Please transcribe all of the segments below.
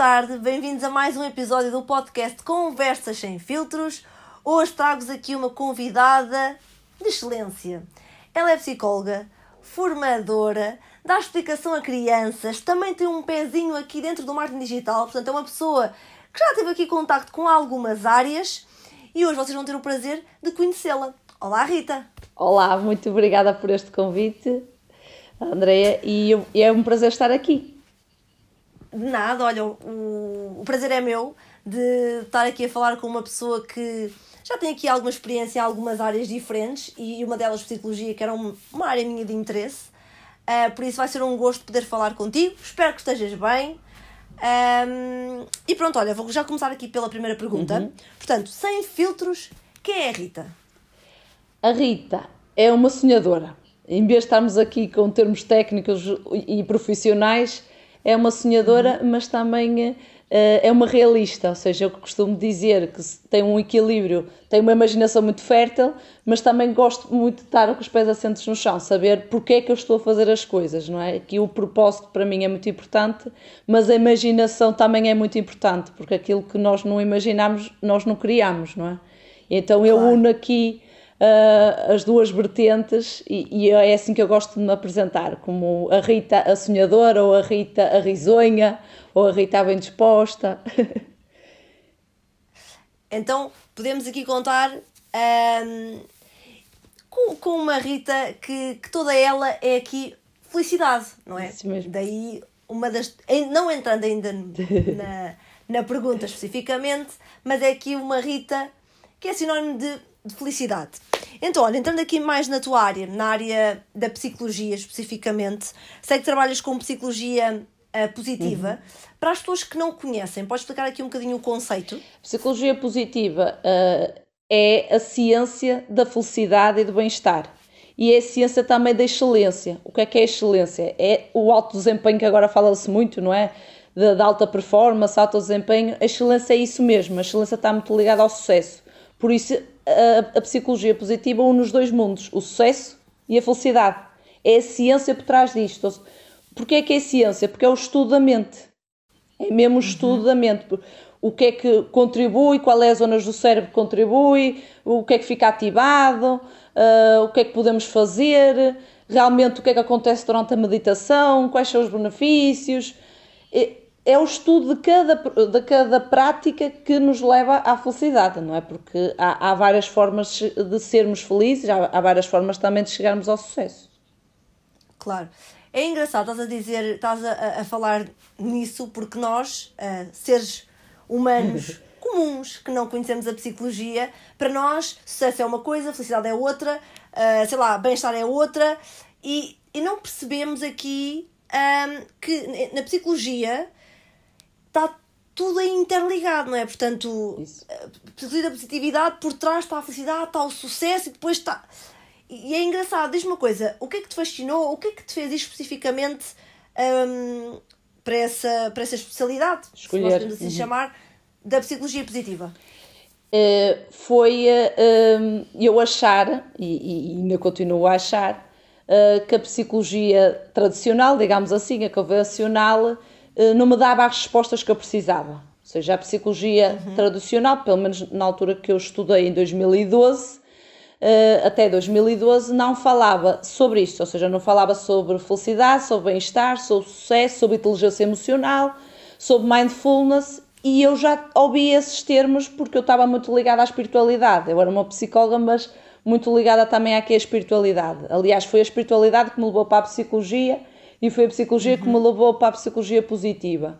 tarde, bem-vindos a mais um episódio do podcast Conversas Sem Filtros. Hoje trago-vos aqui uma convidada de excelência. Ela é psicóloga, formadora, dá explicação a crianças, também tem um pezinho aqui dentro do marketing digital, portanto é uma pessoa que já teve aqui contacto com algumas áreas e hoje vocês vão ter o prazer de conhecê-la. Olá, Rita! Olá, muito obrigada por este convite, Andreia, e é um prazer estar aqui. De nada, olha, o, o prazer é meu de estar aqui a falar com uma pessoa que já tem aqui alguma experiência em algumas áreas diferentes e uma delas psicologia, que era uma área minha de interesse. Uh, por isso vai ser um gosto poder falar contigo. Espero que estejas bem. Um, e pronto, olha, vou já começar aqui pela primeira pergunta. Uhum. Portanto, sem filtros, quem é a Rita? A Rita é uma sonhadora. Em vez de estarmos aqui com termos técnicos e profissionais, é uma sonhadora, mas também uh, é uma realista, ou seja, eu costumo dizer que tem um equilíbrio, tem uma imaginação muito fértil, mas também gosto muito de estar com os pés assentos no chão, saber porque é que eu estou a fazer as coisas, não é? Que o propósito para mim é muito importante, mas a imaginação também é muito importante, porque aquilo que nós não imaginamos, nós não criamos, não é? Então eu claro. uno aqui uh, as duas vertentes e, e, é assim que eu gosto de me apresentar, como a Rita a sonhadora, ou a Rita a risonha, ou a Rita a bem disposta. então podemos aqui contar um, com, com uma Rita que, que toda ela é aqui felicidade, não é? Isso mesmo. Daí uma das. Não entrando ainda na, na pergunta especificamente, mas é aqui uma Rita que é sinónimo de, de felicidade. Então, olha, entrando aqui mais na tua área, na área da psicologia especificamente, sei que trabalhas com psicologia uh, positiva. Uhum. Para as pessoas que não conhecem, podes explicar aqui um bocadinho o conceito? Psicologia positiva uh, é a ciência da felicidade e do bem-estar. E é a ciência também da excelência. O que é que é excelência? É o alto desempenho que agora fala-se muito, não é? De, de, alta performance, alto desempenho. A excelência é isso mesmo. A excelência está muito ligada ao sucesso. Por isso, a, a psicologia positiva une os dois mundos, o sucesso e a felicidade. É a ciência por trás disto. Porquê é que é ciência? Porque é o estudo da mente. É mesmo o estudo uhum. da mente. O que é que contribui, qual é as zonas do cérebro que contribui, o que é que fica ativado, uh, o que é que podemos fazer, realmente o que é que acontece durante a meditação, quais são os benefícios é o estudo de cada, de cada prática que nos leva à felicidade, não é? Porque há, há várias formas de sermos felizes, há, há, várias formas também de chegarmos ao sucesso. Claro. É engraçado, estás a dizer, estás a, a falar nisso porque nós, uh, seres humanos comuns, que não conhecemos a psicologia, para nós sucesso é uma coisa, felicidade é outra, uh, sei lá, bem-estar é outra, e, e não percebemos aqui um, que na psicologia está tudo interligado, não é? Portanto, Isso. precisa da positividade, por trás está a felicidade, está o sucesso e depois está. E é engraçado, diz-me uma coisa: o que é que te fascinou? O que é que te fez especificamente um, para, essa, para essa especialidade, Escolher. se podemos assim uhum. chamar, da psicologia positiva? Uh, foi uh, eu achar, e, e, ainda continuo a achar, uh, que a psicologia tradicional, digamos assim, a convencional, eh, não me dava as respostas que eu precisava. Ou seja, a psicologia uhum. tradicional, pelo menos na altura que eu estudei em 2012, Uh, até 2012 não falava sobre isto, ou seja, não falava sobre felicidade, sobre bem-estar, sobre sucesso, sobre inteligência emocional, sobre mindfulness e eu já ouvi esses termos porque eu estava muito ligada à espiritualidade. Eu era uma psicóloga, mas muito ligada também à que é espiritualidade. Aliás, foi a espiritualidade que me levou para a psicologia e foi a psicologia uhum. que me levou para a psicologia positiva.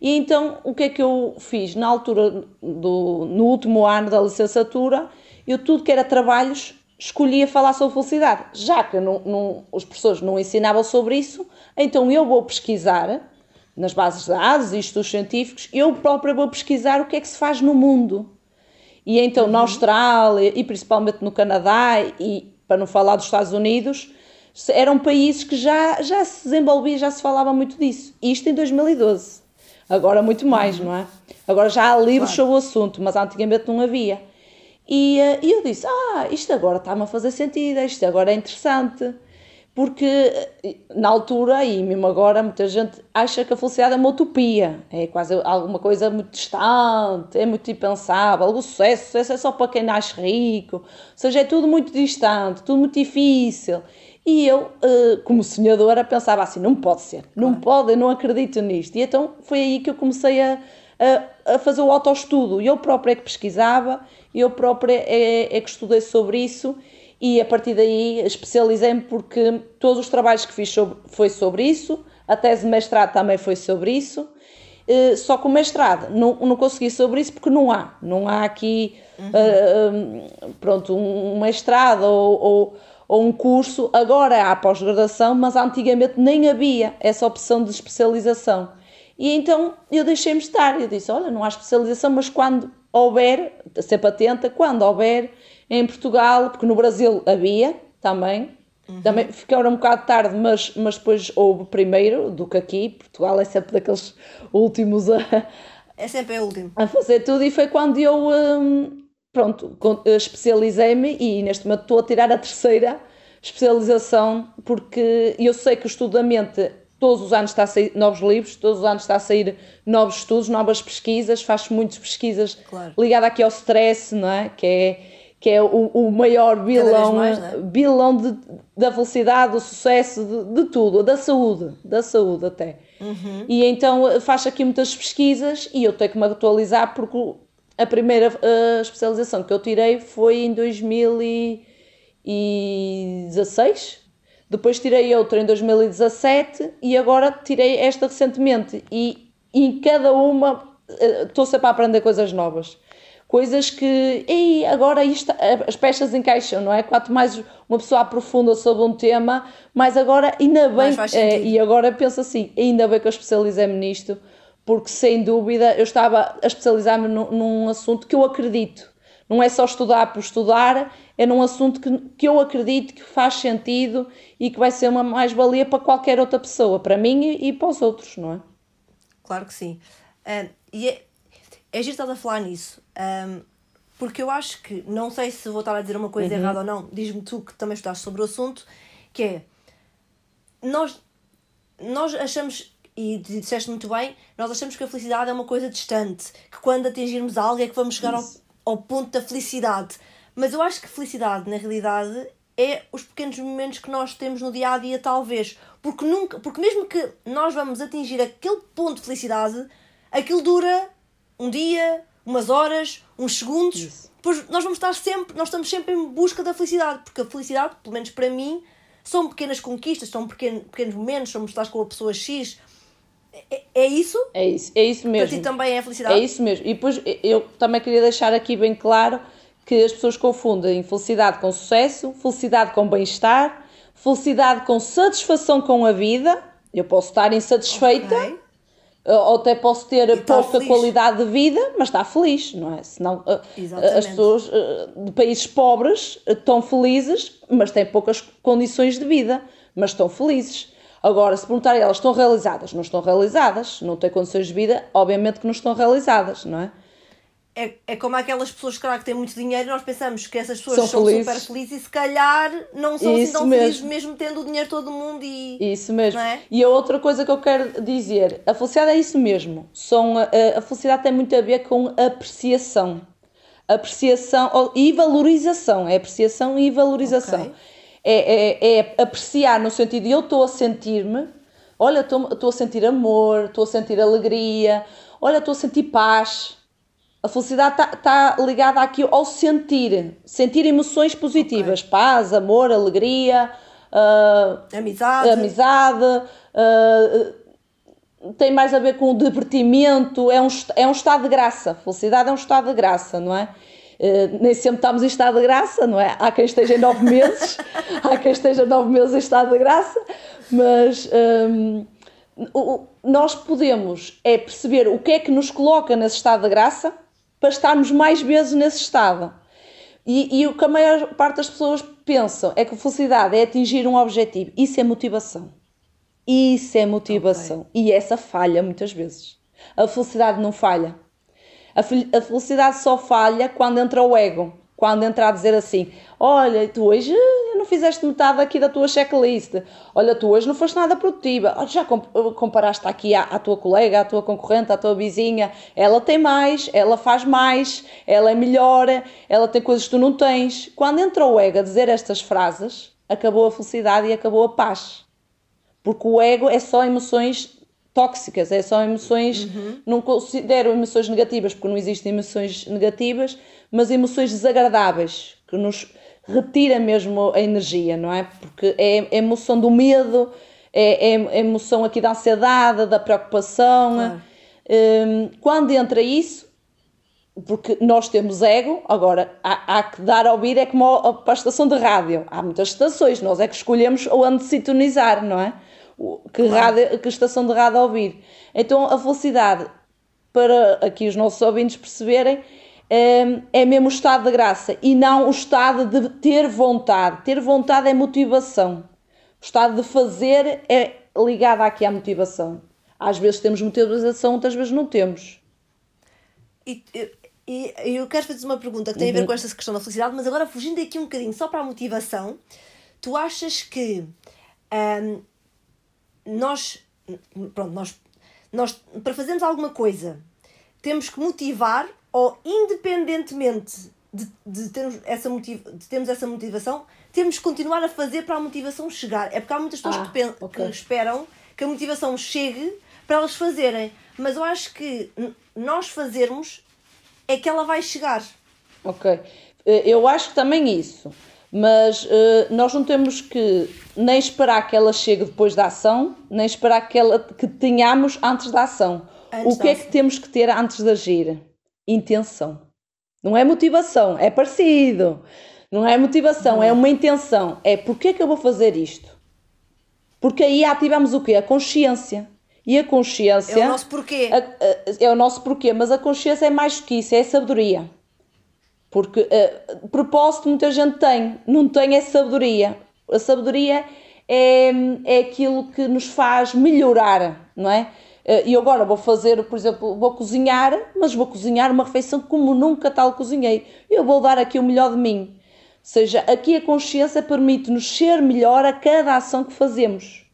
E então, o que é que eu fiz? Na altura, do, no último ano da licenciatura, eu tudo que era trabalhos escolhia falar sobre felicidade. Já que não, não, os professores não ensinavam sobre isso, então eu vou pesquisar nas bases de dados e estudos científicos, eu própria vou pesquisar o que é que se faz no mundo. E então uhum. na Austrália e principalmente no Canadá e para não falar dos Estados Unidos, eram países que já, já se desenvolvia, já se falava muito disso. Isto em 2012. Agora muito mais, uhum. não é? Agora já há livros claro. sobre o assunto, mas antigamente não havia. E, eh, e eu disse: Ah, isto agora está-me a fazer sentido, isto agora é interessante. porque na altura e mesmo agora muita gente acha que a felicidade é uma utopia, é quase alguma coisa muito distante, é muito impensável, o sucesso, o sucesso é só para quem nasce rico, ou seja, é tudo muito distante, tudo muito difícil. E eu, eh, como sonhadora, pensava assim: não pode ser, não pode, eu não acredito nisto. E então foi aí que eu comecei a, a, a fazer o autoestudo. Eu própria é que pesquisava, eu própria é, é que estudei sobre isso e a partir daí especializei-me porque todos os trabalhos que fiz sobre, foi sobre isso, a tese de mestrado também foi sobre isso, uh, só que o mestrado não, não consegui sobre isso porque não há, não há aqui uhum. uh, pronto, um mestrado ou, ou, ou, um curso, agora há pós-graduação, mas antigamente nem havia essa opção de especialização. E então eu deixei-me estar, eu disse, olha, não há especialização, mas quando houver, sempre atenta, quando houver, em Portugal, porque no Brasil havia também. Uhum. Também ficaram um bocado tarde, mas, mas depois houve primeiro do que aqui. Portugal é sempre daqueles últimos a. É sempre o último. A fazer tudo, e foi quando eu. Hum, pronto, especializei-me e neste momento estou a tirar a terceira especialização, porque eu sei que o estudo da mente todos os anos está a sair novos livros, todos os anos está a sair novos estudos, novas pesquisas, faço muitas pesquisas claro. ligadas aqui ao stress, não é? Que é que é o, o maior bilão, mais, né? bilão de, da felicidade, do sucesso, de, de, tudo, da saúde, da saúde até. Uhum. E então faz aqui muitas pesquisas e eu tenho que me atualizar porque a primeira uh, especialização que eu tirei foi em 2016, depois tirei outra em 2017 e agora tirei esta recentemente. E, e em cada uma uh, estou sempre a aprender coisas novas. Coisas que, ei, agora isto, as peças encaixam, não é? Quanto mais uma pessoa aprofunda sobre um tema, mais agora, ainda bem, é, e agora penso assim, ainda bem que eu especializei-me nisto, porque sem dúvida eu estava a especializar-me num, num, assunto que eu acredito. Não é só estudar por estudar, é num assunto que, que eu acredito que faz sentido e que vai ser uma mais-valia para qualquer outra pessoa, para mim e, e, para os outros, não é? Claro que sim. Uh, e é, é giro estar a falar nisso, um, porque eu acho que, não sei se vou estar a dizer uma coisa uhum. errada ou não, diz-me tu que também estudaste sobre o assunto, que é, nós, nós achamos, e disseste muito bem, nós achamos que a felicidade é uma coisa distante, que quando atingirmos algo é que vamos chegar ao, ao ponto da felicidade. Mas eu acho que felicidade, na realidade, é os pequenos momentos que nós temos no dia a dia, talvez. Porque, nunca, porque mesmo que nós vamos atingir aquele ponto de felicidade, aquilo dura um dia, umas horas, uns segundos. Isso. Depois nós vamos estar sempre, nós estamos sempre em busca da felicidade, porque a felicidade, pelo menos para mim, são pequenas conquistas, são pequenos, pequenos momentos, somos estar com a pessoa X. É, é isso? É isso, é isso mesmo. Para ti também é felicidade? É isso mesmo. E depois eu também queria deixar aqui bem claro que as pessoas confundem felicidade com sucesso, felicidade com bem-estar, felicidade com satisfação com a vida. Eu posso estar insatisfeita. Okay ou até posso ter pouca feliz. qualidade de vida, mas está feliz, não é? Senão eh, Exatamente. as pessoas eh, de países pobres eh, estão felizes, mas têm poucas condições de vida, mas estão felizes. Agora, se perguntarem elas estão realizadas, não estão realizadas, não têm condições de vida, obviamente que não estão realizadas, não é? é, é como aquelas pessoas claro, que têm muito dinheiro nós pensamos que essas pessoas são, são super felizes e se calhar não são assim Isso assim tão mesmo. felizes mesmo tendo o dinheiro todo do mundo e isso mesmo é? e a outra coisa que eu quero dizer a felicidade é isso mesmo são, a, a felicidade tem muito a ver com apreciação apreciação e valorização é apreciação e valorização okay. É, é, é apreciar no sentido de eu estou a sentir-me olha estou a sentir amor estou a sentir alegria olha estou a sentir paz a felicidade está tá ligada aqui ao sentir, sentir emoções positivas, okay. paz, amor, alegria, uh, amizade, amizade uh, tem mais a ver com o divertimento, é um, é um estado de graça. Felicidade é um estado de graça, não é? Uh, nem sempre estamos em estado de graça, não é? Há quem esteja em nove meses, há quem esteja nove meses em estado de graça, mas um, nós podemos é perceber o que é que nos coloca nesse estado de graça para estarmos mais vezes nesse estado. E, e, o que a maior parte das pessoas pensam é que a felicidade é atingir um objetivo. Isso é motivação. Isso é motivação. Okay. E essa falha muitas vezes. A felicidade não falha. A, a felicidade só falha quando entra o ego. Quando entra a dizer assim: Olha, tu hoje não fizeste metade aqui da tua checklist. Olha, tu hoje não foste nada produtiva. Olha, já comparaste aqui à, à, tua colega, à tua concorrente, à tua vizinha. Ela tem mais, ela faz mais, ela é melhor, ela tem coisas que tu não tens. Quando entra o ego a dizer estas frases, acabou a felicidade e acabou a paz. Porque o ego é só emoções tóxicas, é só emoções, uhum. não considero emoções negativas, porque não existem emoções negativas, mas emoções desagradáveis, que nos retira mesmo a energia, não é? Porque é a emoção do medo, é, é a emoção aqui da ansiedade, da preocupação. Claro. Um, quando entra isso, porque nós temos ego, agora há, há, que dar a ouvir, é como a, para a estação de rádio. Há muitas estações, nós é que escolhemos onde sintonizar, não é? Que, rádio, que estação de rádio ouvir. Então a velocidade, para aqui os nossos ouvintes perceberem, é, é mesmo o estado de graça e não o estado de ter vontade. Ter vontade é motivação. O estado de fazer é ligado aqui à motivação. Às vezes temos motivação, outras vezes não temos. E, e, eu quero fazer uma pergunta que tem a ver com esta questão da felicidade, mas agora fugindo aqui um bocadinho só para a motivação, tu achas que hum, nós, pronto, nós, nós, para fazermos alguma coisa, temos que motivar ou independentemente de, de, termos essa motiva, de termos essa motivação, temos que continuar a fazer para a motivação chegar. É porque há muitas pessoas ah, que, okay. que esperam que a motivação chegue para elas fazerem. Mas eu acho que nós fazermos é que ela vai chegar. Ok. Eh, eu acho que também isso. Mas uh, nós não temos que nem esperar que ela chegue depois da ação, nem esperar que, ela, que tenhamos antes da ação. Antes o que é que temos que ter antes de agir? Intenção. Não é motivação, é parecido. Não é motivação, não. é uma intenção. É porque é que eu vou fazer isto? Porque aí ativamos o quê? A consciência. E a consciência. É o nosso porquê. A, a, é o nosso porquê, mas a consciência é mais do que isso, é a sabedoria. Porque uh, propósito muita gente tem, não tem é sabedoria. A sabedoria é, é aquilo que nos faz melhorar, não é? Eh, e agora vou fazer, por exemplo, vou cozinhar, mas vou cozinhar uma refeição como nunca tal cozinhei. Eu vou dar aqui o melhor de mim. Ou seja, aqui a consciência permite-nos ser melhor a cada ação que fazemos.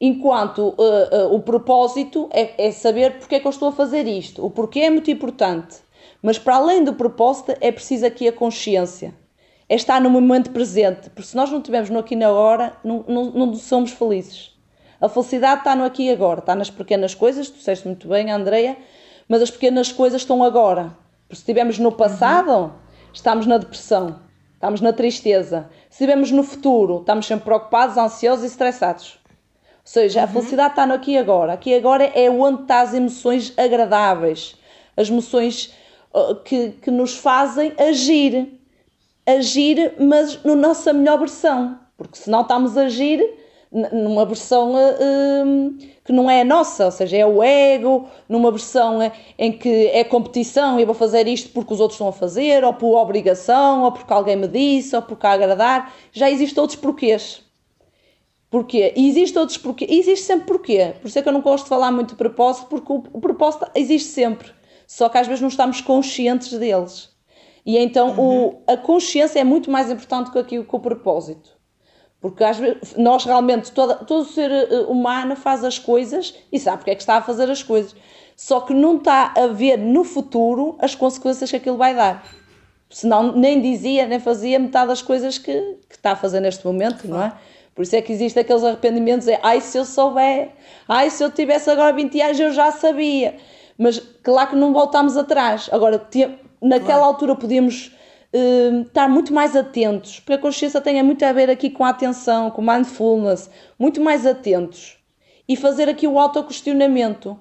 Enquanto uh, uh, o propósito é, é, saber porque é que eu estou a fazer isto. O porquê é muito importante. Mas para além do propósito, é preciso aqui a consciência. É estar no momento presente. Porque se nós não estivermos no aqui e na hora, não, não, não somos felizes. A felicidade está no aqui e agora, está nas pequenas coisas, tu disseste muito bem, Andreia, mas as pequenas coisas estão agora. Porque se estivermos no passado, uhum. estamos na depressão, estamos na tristeza. Se estivermos no futuro, estamos sempre preocupados, ansiosos e estressados. Ou seja, uhum. a felicidade está no aqui e agora. Aqui e agora é onde estão as emoções agradáveis, as emoções que, que nos fazem agir. Agir, mas na nossa melhor versão. Porque se não estamos a agir, numa versão uh, que não é a nossa, ou seja, é o ego, numa versão eh, em que é competição e vou fazer isto porque os outros estão a fazer, ou por obrigação, ou porque alguém me disse, ou porque a agradar. Já existem outros porquês. Porquê? E existe outros porquê. Existe sempre porquê. Por isso é que eu não gosto de falar muito de propósito, porque o propósito existe sempre. Só que às vezes não estamos conscientes deles. E então uhum. o, a consciência é muito mais importante do que aquilo que o propósito. Porque às vezes, nós realmente, toda, todo ser eh, humano faz as coisas e sabe porque é que está a fazer as coisas. Só que não está a ver no futuro as consequências que aquilo vai dar. Senão nem dizia, nem fazia metade das coisas que, que está a fazer neste momento, não é? Por isso é que existem aqueles arrependimentos, é ai se eu souber, ai se eu tivesse agora 20 anos eu já sabia. Mas claro que não voltamos atrás. Agora, naquela claro. altura podíamos uh, estar muito mais atentos, porque a consciência tem muito a ver aqui com a atenção, com mindfulness, muito mais atentos e fazer aqui o autoquestionamento.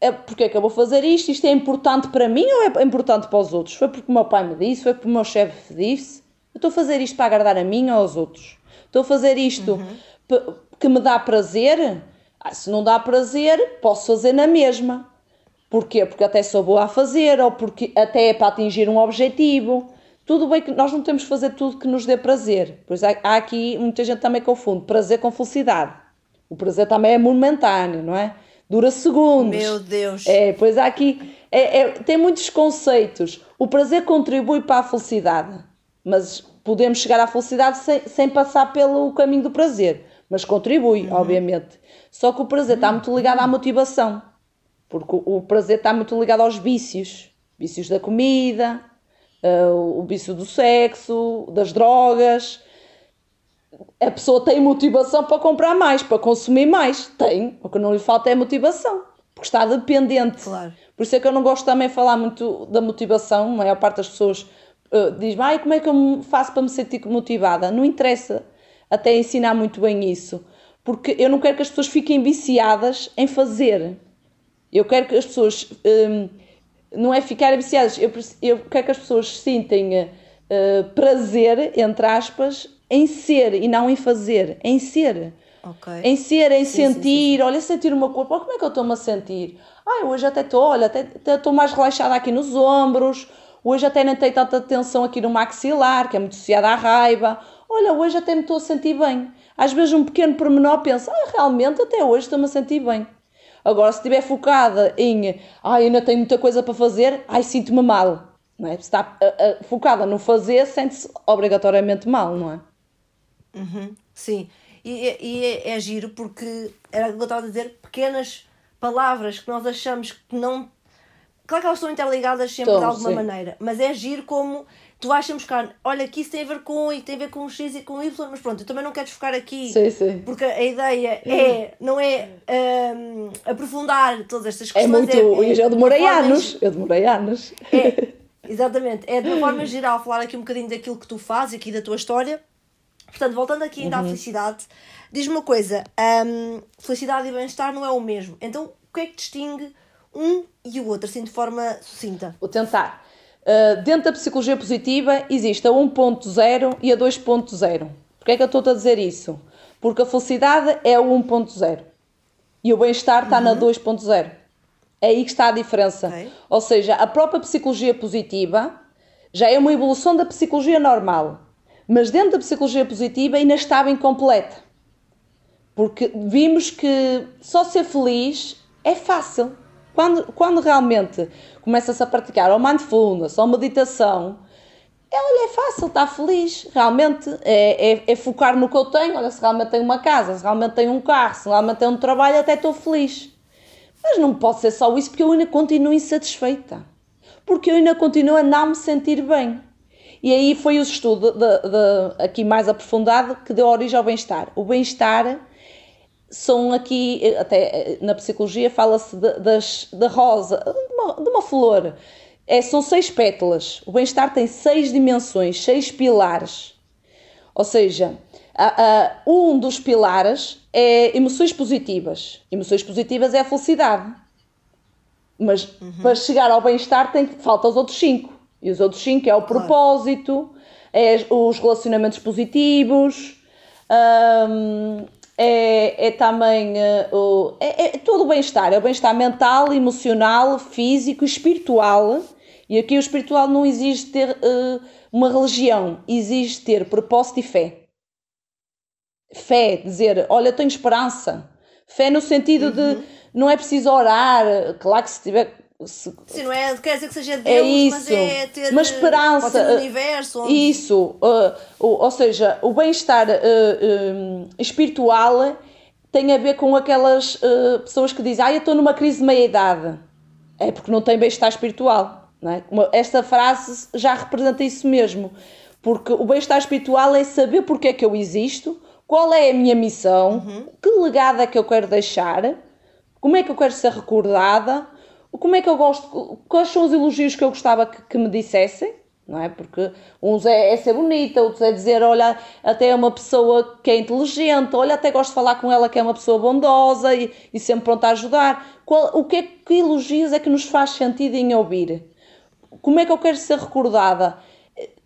É porque é que eu vou fazer isto? Isto é importante para mim ou é importante para os outros? Foi porque o meu pai me disse? Foi porque o meu chefe disse? Eu estou a fazer isto para agradar a mim ou aos outros? Estou a fazer isto uhum. que me dá prazer? Ah, se não dá prazer, posso fazer na mesma. Porquê? Porque até sou boa a fazer, ou porque até é para atingir um objetivo. Tudo bem que nós não temos que fazer tudo que nos dê prazer. Pois há, há aqui muita gente também confunde prazer com felicidade. O prazer também é momentâneo, não é? Dura segundos. Meu Deus! É, pois há aqui. É, é, tem muitos conceitos. O prazer contribui para a felicidade, mas podemos chegar à felicidade sem, sem passar pelo caminho do prazer, mas contribui, uhum. obviamente. Só que o prazer está muito ligado à motivação, porque o, prazer está muito ligado aos vícios, vícios da comida, uh, o vício do sexo, das drogas. A pessoa tem motivação para comprar mais, para consumir mais. Tem. O que não lhe falta é motivação. Porque está dependente. Claro. Por isso é que eu não gosto também de falar muito da motivação. A maior parte das pessoas uh, diz ah, como é que eu faço para me sentir motivada? Não interessa até ensinar muito bem isso. Porque eu não quero que as pessoas fiquem viciadas em fazer. Eu quero que as pessoas. Um, não é ficar viciadas, eu, eu quero que as pessoas sentem uh, prazer, entre aspas, em ser e não em fazer, em ser. Okay. Em ser, em sim, sentir, sim, sim, olha, sentir o meu corpo, olha como é que eu estou-me a sentir. Ai, hoje até estou, olha, até estou mais relaxada aqui nos ombros, hoje até não tenho tanta tensão aqui no maxilar, que é muito associada à raiva. Olha, hoje até me estou a sentir bem. Às vezes um pequeno pormenor pensa, ah, realmente até hoje estou-me a sentir bem. Agora, se estiver focada em ai, ainda tenho muita coisa para fazer, ai, sinto-me mal. Não é? Se está uh, uh, focada no fazer, sente-se obrigatoriamente mal, não é? Uhum, sim. E, e é, é, giro porque era o que eu estava a dizer, pequenas palavras que nós achamos que não. Claro que elas estão interligadas sempre de alguma sim. maneira, mas é giro como tu vais buscar, olha, que isso tem a ver com e tem a ver com X e com Y, mas pronto, eu também não quero focar aqui sim, sim. porque a ideia é, não é um, aprofundar todas estas questões. É muito, é, é, eu demorei anos, eu demorei anos. É, exatamente, é de uma forma geral falar aqui um bocadinho daquilo que tu fazes, aqui da tua história. Portanto, voltando aqui ainda uhum. à felicidade, diz-me uma coisa: um, felicidade e bem-estar não é o mesmo. Então, o que é que distingue um e o outro, assim de forma sucinta? Vou tentar. Uh, dentro da psicologia positiva existe a 1.0 e a 2.0. Porquê é que eu estou a dizer isso? Porque a felicidade é o 1.0 e o bem-estar está uhum. na 2.0. É aí que está a diferença. Okay. Ou seja, a própria psicologia positiva já é uma evolução da psicologia normal, mas dentro da psicologia positiva ainda estava incompleta. Porque vimos que só ser feliz é fácil. Quando, quando realmente começa-se a praticar ou mindfulness ou meditação, é, olha, é fácil, está feliz, realmente é, é, é, focar no que eu tenho, olha, se realmente tenho uma casa, se realmente tenho um carro, se realmente tenho um trabalho, até estou feliz. Mas não pode ser só isso, porque eu ainda continuo insatisfeita. Porque eu ainda continuo a não me sentir bem. E aí foi o estudo de, de, aqui mais aprofundado que deu origem ao bem-estar. O bem-estar são aqui, até na psicologia fala-se da rosa, de uma, de uma flor. É, são seis pétalas. O bem-estar tem seis dimensões, seis pilares. Ou seja, a, a, um dos pilares é emoções positivas. Emoções positivas é a felicidade. Mas uhum. para chegar ao bem-estar tem falta os outros cinco. E os outros cinco é o propósito, é os relacionamentos positivos, hum, é, é também uh, o, é, é, todo o bem-estar, é o bem-estar mental, emocional, físico, espiritual. E aqui o espiritual não exige ter uh, uma religião, exige ter propósito e fé. Fé, dizer, olha, eu tenho esperança. Fé no sentido uhum. de não é preciso orar, claro que se tiver se... Sim, não é, quer dizer que seja é Deus, é isso, mas é ter uma esperança. no universo. Onde... Isso, uh, ou seja, o bem-estar uh, uh, espiritual tem a ver com aquelas uh, pessoas que dizem, ah, eu estou numa crise de meia-idade. É porque não tem bem-estar espiritual. Não é? Esta frase já representa isso mesmo. Porque o bem-estar espiritual é saber porque é que eu existo, qual é a minha missão, uhum. que legado é que eu quero deixar, como é que eu quero ser recordada, como é que eu gosto, quais são os elogios que eu gostava que, que me dissessem, não é? Porque uns é, é, ser bonita, outros é dizer, olha, até é uma pessoa que é inteligente, olha, até gosto de falar com ela que é uma pessoa bondosa e, e sempre pronta a ajudar. Qual, o que é que elogios é que nos faz sentido em ouvir? Como é que eu quero ser recordada?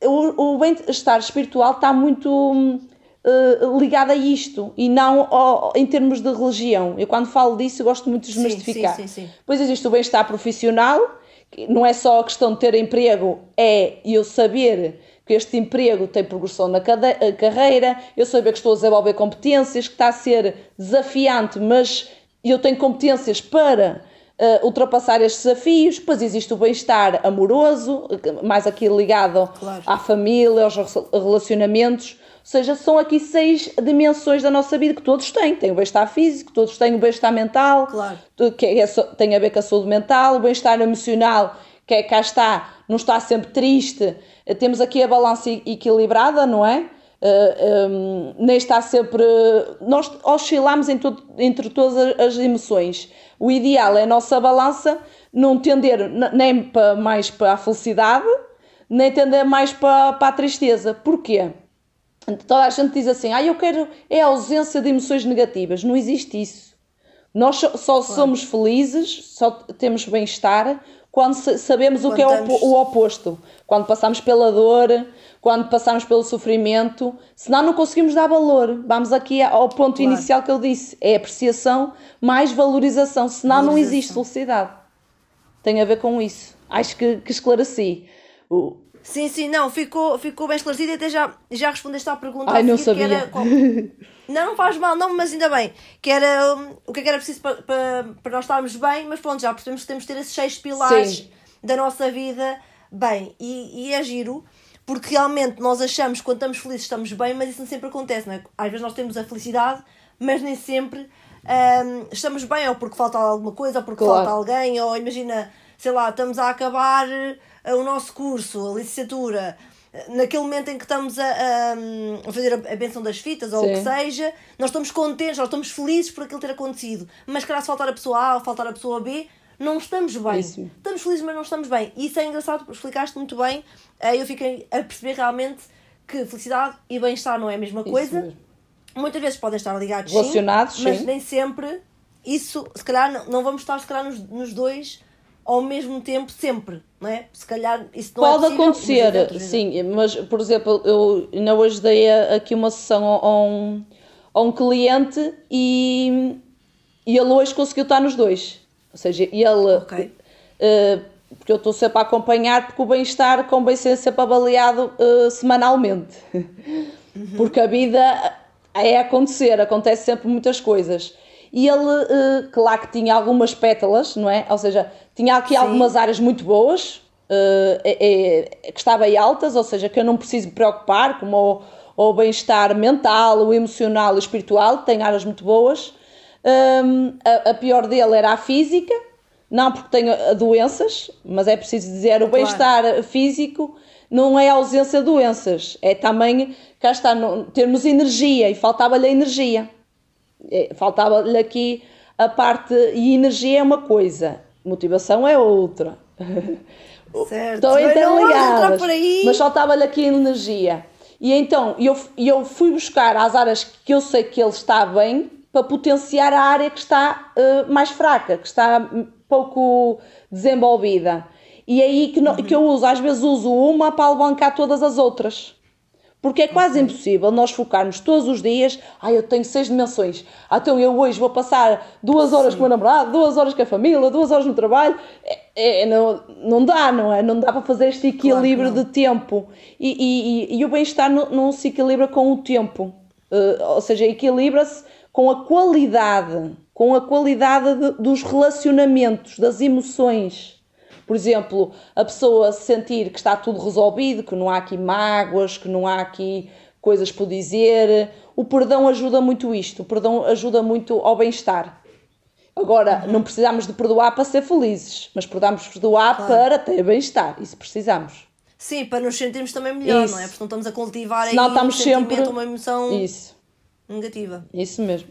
O, o bem-estar espiritual está muito uh, ligada a isto e não ao, em termos de religião. Eu, quando falo disso, gosto muito de desmistificar. Sim, sim, sim, Pois existe o bem-estar profissional, que não é só a questão de ter emprego, é eu saber que este emprego tem progressão na carreira, eu saber que estou a desenvolver competências, que está a ser desafiante, mas eu tenho competências para uh, ultrapassar estes desafios. Depois existe o bem-estar amoroso, mais aqui ligado claro. à família, aos relacionamentos. Ou seja, são aqui seis dimensões da nossa vida que todos têm. Tem o bem-estar físico, todos têm o bem-estar mental, claro. que é, tem a ver com a saúde mental, o bem-estar emocional, que é cá está, não está sempre triste. Temos aqui a balança equilibrada, não é? Uh, ah, um, nem está sempre. Nós oscilamos em entre todas as emoções. O ideal é a nossa balança não tender nem para, mais para a felicidade, nem tender mais para, para a tristeza. Porquê? Toda a gente diz assim: ah, eu quero. É a ausência de emoções negativas. Não existe isso. Nós só, só claro. somos felizes, só temos bem-estar quando sabemos quando o que é o, o oposto. Quando passamos pela dor, quando passamos pelo sofrimento, senão não conseguimos dar valor. Vamos aqui ao ponto claro. inicial que eu disse: é apreciação mais valorização, senão valorização. não existe felicidade. Tem a ver com isso. Acho que, que esclareci. O, Sim, sim, não, ficou, ficou bem esclarecido e até já, já respondeste à pergunta. Ai, não sabia. Era, não, não faz mal, não, mas ainda bem. Que era um, o que, é que era preciso para, para, para nós estarmos bem, mas pronto, já percebemos que temos de ter esses seis pilares sim. da nossa vida bem. E, e é giro, porque realmente nós achamos que quando estamos felizes estamos bem, mas isso não sempre acontece, não é? Às vezes nós temos a felicidade, mas nem sempre um, estamos bem, ou porque falta alguma coisa, ou porque claro. falta alguém, ou imagina, sei lá, estamos a acabar o nosso curso, a licenciatura, naquele momento em que estamos a, a, a fazer a, a benção das fitas ou Sim. o que seja, nós estamos contentes, nós estamos felizes por aquilo ter acontecido. Mas se faltar a pessoa A ou faltar a pessoa B, não estamos bem. Isso. Estamos felizes, mas não estamos bem. E isso é engraçado, explicaste muito bem. Eu fiquei a perceber realmente que felicidade e bem-estar não é a mesma coisa. Muitas vezes podem estar ligados, Relacionados, sim, mas nem sempre. Isso, se calhar, não, não vamos estar se calhar, nos, nos dois ao mesmo tempo sempre, não é? Se calhar isso não é Pode é possível, acontecer, mas sim, mas por exemplo, eu ainda hoje dei aqui uma sessão a um, a um cliente e, e ele hoje conseguiu estar nos dois. Ou seja, ele. Okay. Uh, porque eu estou sempre a acompanhar, porque o bem-estar convém ser sempre avaliado uh, semanalmente. Uhum. Porque a vida é acontecer, acontece sempre muitas coisas. E ele, uh, claro que tinha algumas pétalas, não é? Ou seja, tinha aqui Sim. algumas áreas muito boas, uh, é, é, que estavam aí altas, ou seja, que eu não preciso me preocupar, como o, o bem-estar mental, o emocional e o espiritual, tem áreas muito boas. Um, a, a, pior dele era a física, não porque tenho doenças, mas é preciso dizer, o bem-estar físico não é a ausência de doenças, é também, cá está, não, termos energia e faltava-lhe a energia. É, faltava-lhe aqui a parte, e energia é uma coisa, motivação é outra. Certo. Estão interligadas. Mas faltava-lhe aqui energia. E então eu, eu fui buscar as áreas que eu sei que ele está bem para potenciar a área que está uh, mais fraca, que está pouco desenvolvida. E é aí que, no, uhum. que eu uso, às vezes uso uma para alavancar todas as outras. Porque é quase impossível nós focarmos todos os dias. Ah, eu tenho seis dimensões. Ah, então eu hoje vou passar duas horas Sim. com o meu namorado, duas horas com a família, duas horas no trabalho. É, é, não, não dá, não é? Não dá para fazer este equilíbrio claro de tempo. E, e, e o bem-estar não, não, se equilibra com o tempo. Uh, ou seja, equilibra-se com a qualidade, com a qualidade de, dos relacionamentos, das emoções. Por exemplo, a pessoa sentir que está tudo resolvido, que não há aqui mágoas, que não há aqui coisas por dizer. O perdão ajuda muito isto, o perdão ajuda muito ao bem-estar. Agora, não precisamos de perdoar para ser felizes, mas podemos perdoar claro. para ter bem-estar. Isso precisamos. Sim, para nos sentirmos também melhor, Isso. não é? Porque não estamos a cultivar aí estamos um sempre... uma emoção Isso. negativa. Isso mesmo.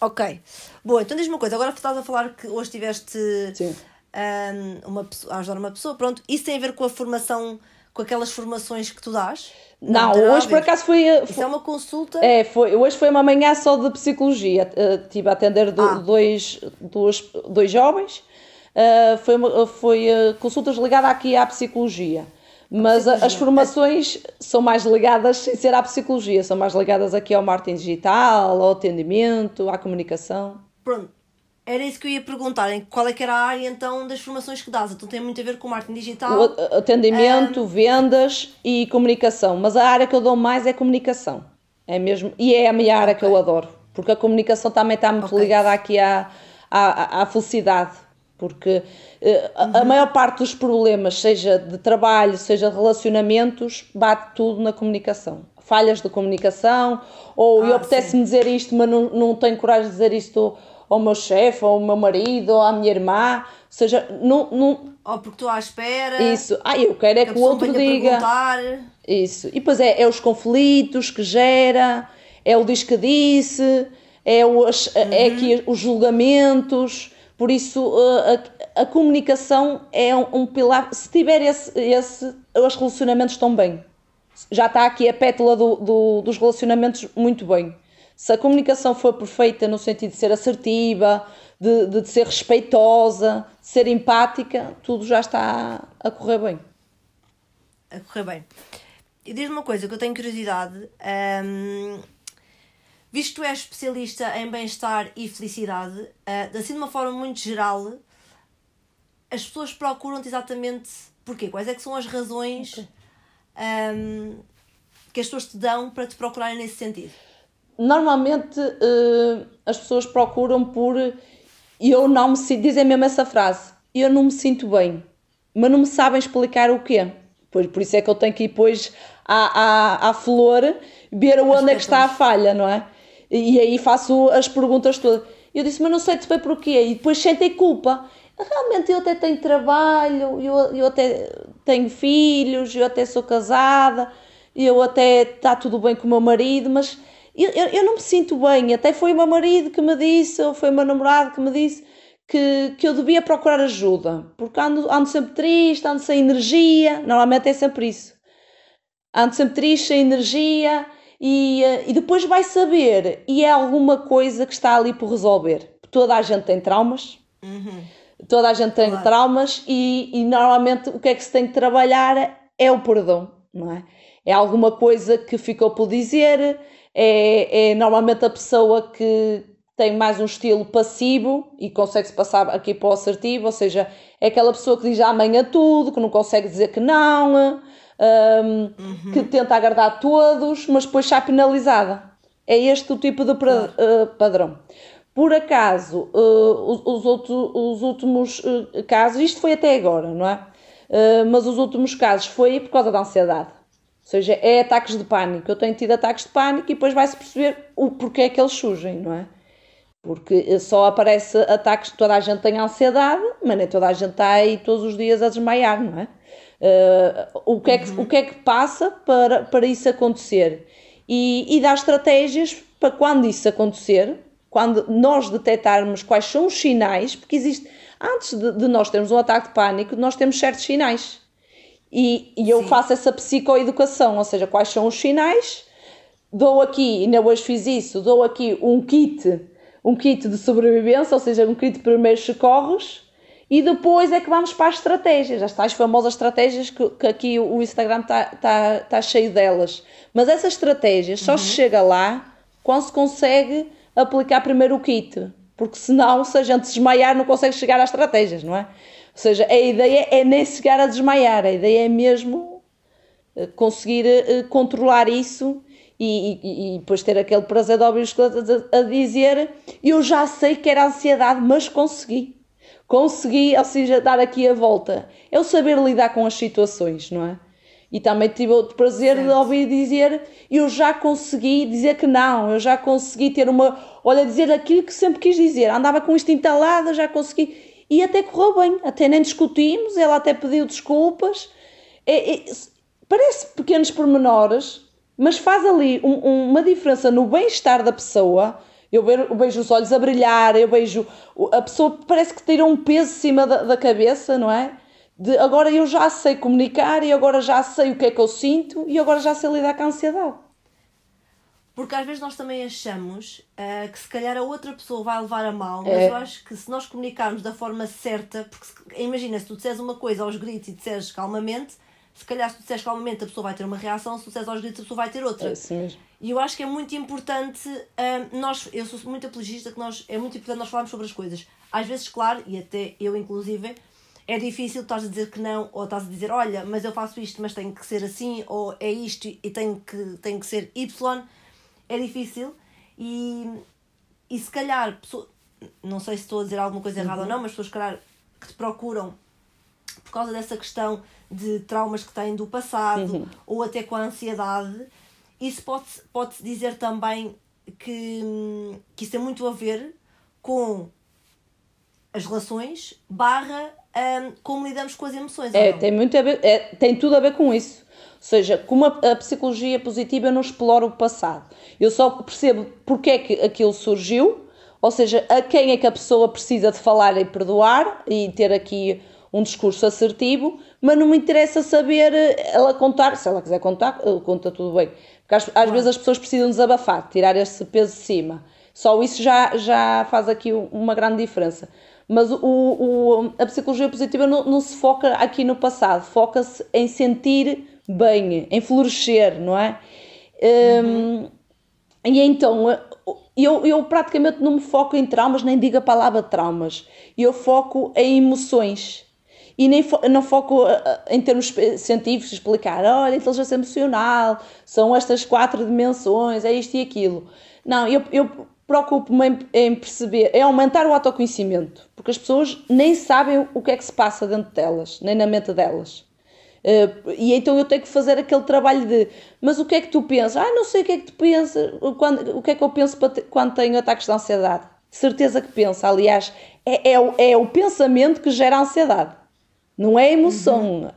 Ok. Boa, então diz-me uma coisa. Agora estás a falar que hoje tiveste Sim um, uma pessoa, a ajudar uma pessoa, pronto. Isso tem a ver com a formação, com aquelas formações que tu dás? Não, não hoje por acaso foi, foi. Isso é uma consulta? É, foi, hoje foi uma manhã só de psicologia. Uh, tive a atender do, ah. dois, dois, dois jovens. Uh, foi foi uh, consultas ligadas aqui à psicologia. Mas psicologia. as formações são mais ligadas, sem ser à psicologia, são mais ligadas aqui ao marketing digital, ao atendimento, à comunicação. Pronto, era isso que eu ia perguntar, qual é que era a área então das formações que dás? Então tem muito a ver com marketing digital? O atendimento, um... vendas e comunicação, mas a área que eu dou mais é comunicação. É mesmo, e é a minha área okay. que eu adoro, porque a comunicação também está muito okay. ligada aqui à, à, à felicidade. Porque uh, a, a maior parte dos problemas, seja de trabalho, seja de relacionamentos, bate tudo na comunicação. Falhas de comunicação, ou ah, eu apetece-me dizer isto, mas não, não tenho coragem de dizer isto ao meu chefe, ou ao meu marido, ou à minha irmã. Ou seja, não, não... Ou porque estou à espera. Isso. Ah, eu quero é que, que o outro diga. Perguntar. Isso. E depois é, é os conflitos que gera, é o diz que disse, é, os, uhum. é aqui os julgamentos. Por isso, a, a comunicação é um, um, pilar. Se tiver esse, esse, os relacionamentos estão bem. Já está aqui a pétala do, do, dos relacionamentos muito bem. Se a comunicação for perfeita no sentido de ser assertiva, de, de ser respeitosa, de ser empática, tudo já está a correr bem. A correr bem. E diz-me uma coisa que eu tenho curiosidade. Um, visto que tu és especialista em bem-estar e felicidade, uh, assim de uma forma muito geral, as pessoas procuram-te exatamente porquê? Quais é que são as razões okay. um, que as pessoas te dão para te procurarem nesse sentido? Normalmente uh, as pessoas procuram por eu não me sinto, dizem mesmo essa frase, eu não me sinto bem, mas não me sabem explicar o quê. Pois, por isso é que eu tenho que ir depois à, à, à flor ver onde é que está a falha, não é? E, e aí faço as perguntas todas. Eu disse, mas não sei se foi porquê. E depois sentei culpa. Realmente eu até tenho trabalho, eu, eu até tenho filhos, eu até sou casada, eu até está tudo bem com o meu marido, mas eu, eu, eu, não me sinto bem. Até foi o meu marido que me disse, ou foi o meu namorado que me disse que, que eu devia procurar ajuda, porque ando, ando sempre triste, ando sem energia, normalmente é sempre isso. Ando sempre triste, sem energia, e, e depois vai saber, e é alguma coisa que está ali por resolver. Toda a gente tem traumas, uhum. toda a gente tem claro. traumas, e, e normalmente o que é que se tem que trabalhar é o perdão, não é? É alguma coisa que ficou por dizer, é, é normalmente a pessoa que, tem mais um estilo passivo e consegue-se passar aqui para o assertivo, ou seja, é aquela pessoa que diz amanhã tudo, que não consegue dizer que não, um, uhum. que tenta agradar todos, mas depois está penalizada. É este o tipo de claro. uh, padrão. Por acaso, uh, os, os, outro, os últimos uh, casos, isto foi até agora, não é? mas os últimos casos foi por causa da ansiedade. Ou seja, é ataques de pânico. Eu tenho tido ataques de pânico e depois vai-se perceber o porquê é que eles surgem, não é? Porque só aparece ataques que toda a gente tem ansiedade, mas nem toda a gente está aí todos os dias a desmaiar, não é? Uh, o, que é que, uhum. o que é que passa para, para isso acontecer? E, e dar estratégias para quando isso acontecer, quando nós detectarmos quais são os sinais, porque existe, antes de, de nós termos um ataque de pânico, nós temos certos sinais. E, e eu Sim. faço essa psicoeducação, ou seja, quais são os sinais, dou aqui, ainda hoje fiz isso, dou aqui um kit um kit de sobrevivência, ou seja, um kit de primeiros socorros, e depois é que vamos para as estratégias, as tais famosas estratégias que, que aqui o Instagram está tá, tá cheio delas. Mas essas estratégias só uhum. se chega lá quando se consegue aplicar primeiro o kit, porque senão, se a gente desmaiar, não consegue chegar às estratégias, não é? Ou seja, a ideia é nem chegar a desmaiar, a ideia é mesmo eh, conseguir eh, controlar isso e, e, e, depois ter aquele prazer de ouvir os a, a, dizer eu já sei que era ansiedade, mas consegui. Consegui, ou seja, dar aqui a volta. É o saber lidar com as situações, não é? E também tive o prazer certo. de ouvir dizer eu já consegui dizer que não, eu já consegui ter uma. Olha, dizer aquilo que sempre quis dizer. Andava com isto entalado, já consegui. E até correu bem, até nem discutimos, ela até pediu desculpas. É, é, parece pequenos pormenores, mas faz ali um, uma diferença no bem-estar da pessoa. Eu vejo os olhos a brilhar, eu vejo a pessoa parece que tira um peso cima da, da cabeça, não é? De agora eu já sei comunicar e agora já sei o que é que eu sinto e agora já sei lidar com a ansiedade. Porque às vezes nós também achamos uh, que se calhar a outra pessoa vai levar a mal, mas é. eu acho que se nós comunicarmos da forma certa, porque imagina, se tu disseres uma coisa aos gritos e disseres calmamente, se calhar se tu disseres calmamente a pessoa vai ter uma reação, se tu disseres aos gritos a pessoa vai ter outra. É assim mesmo. E eu acho que é muito importante, um, nós, eu sou muito apologista que nós, é muito importante nós falarmos sobre as coisas. Às vezes, claro, e até eu inclusive, é difícil estás a dizer que não, ou estás a dizer, olha, mas eu faço isto, mas tem que ser assim, ou é isto e tem que, tem que ser Y. É difícil e, e se calhar, pessoa, não sei se estou a dizer alguma coisa errada uhum. ou não, mas pessoas, se calhar, que te procuram por causa dessa questão de traumas que têm do passado uhum. ou até com a ansiedade, isso pode-se pode dizer também que, que isso tem muito a ver com as relações barra um, como lidamos com as emoções. É, tem, muito a ver, é, tem tudo a ver com isso. Ou seja, como a, a, psicologia positiva eu não exploro o passado. Eu só percebo porque é que aquilo surgiu, ou seja, a quem é que a pessoa precisa de falar e perdoar e ter aqui um discurso assertivo, mas não me interessa saber eh, ela contar, se ela quiser contar, conta tudo bem. Porque às, às vezes as pessoas precisam desabafar, tirar esse peso de cima. Só isso já, já faz aqui uma grande diferença. Mas o, o, a psicologia positiva não, não se foca aqui no passado, foca-se em sentir bem, em florescer, não é? Uhum. Um, e então, eu, eu praticamente não me foco em traumas, nem digo a palavra traumas. Eu foco em emoções. E nem fo não foco em termos científicos explicar, olha, inteligência emocional, são estas quatro dimensões, é isto e aquilo. Não, eu, eu preocupo-me em, perceber, é aumentar o autoconhecimento, porque as pessoas nem sabem o que é que se passa dentro delas, nem na mente delas. Uh, e então eu tenho que fazer aquele trabalho de mas o que é que tu pensas? Ah, não sei o que é que tu pensas, quando, o que é que eu penso quando tenho ataques de ansiedade? Certeza que pensa, aliás, é, é, é o pensamento que gera ansiedade, não é a emoção. Uhum.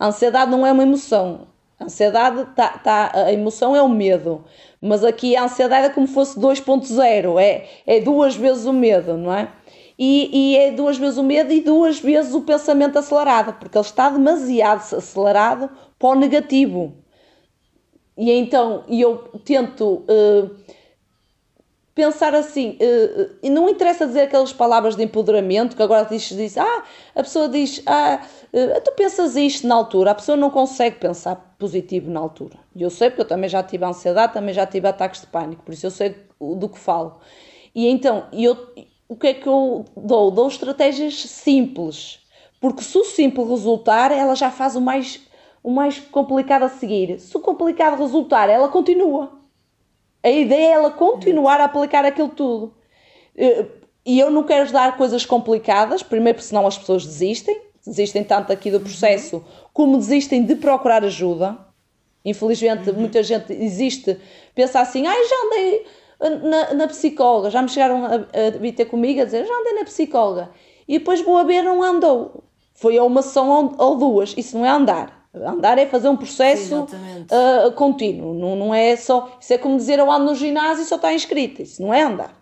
A ansiedade não é uma emoção, a ansiedade tá, tá, a emoção é o medo, mas aqui a ansiedade é como se fosse 2.0, é, é duas vezes o medo, não é? E, e, é duas vezes o medo e duas vezes o pensamento acelerado, porque ele está demasiado acelerado para o negativo. E então eu tento uh, pensar assim, uh, e não interessa dizer aquelas palavras de empoderamento que agora diz, diz ah, a pessoa diz, ah, tu pensas isto na altura, a pessoa não consegue pensar positivo na altura. E eu sei porque eu também já tive ansiedade, também já tive ataques de pânico, por isso eu sei do que falo. E então, eu, o que é que eu dou? Dou estratégias simples, porque se o simples resultar, ela já faz o mais, o mais complicado a seguir. Se o complicado resultar, ela continua. A ideia é ela continuar a aplicar aquilo tudo. Eh, e eu não quero dar coisas complicadas, primeiro porque senão as pessoas desistem, desistem tanto aqui do processo, como desistem de procurar ajuda. Infelizmente, uhum. muita gente existe, pensa assim, ai, já andei na, na psicóloga, já me chegaram a, a ter comigo a dizer, já andei na psicóloga. E depois vou a ver, não andou. Foi a uma sessão ou, ou duas. Isso não é andar. Andar é fazer um processo uh, contínuo. Não, não é só. Isso é como dizer eu ando no ginásio e só está inscrito. Isso não é andar.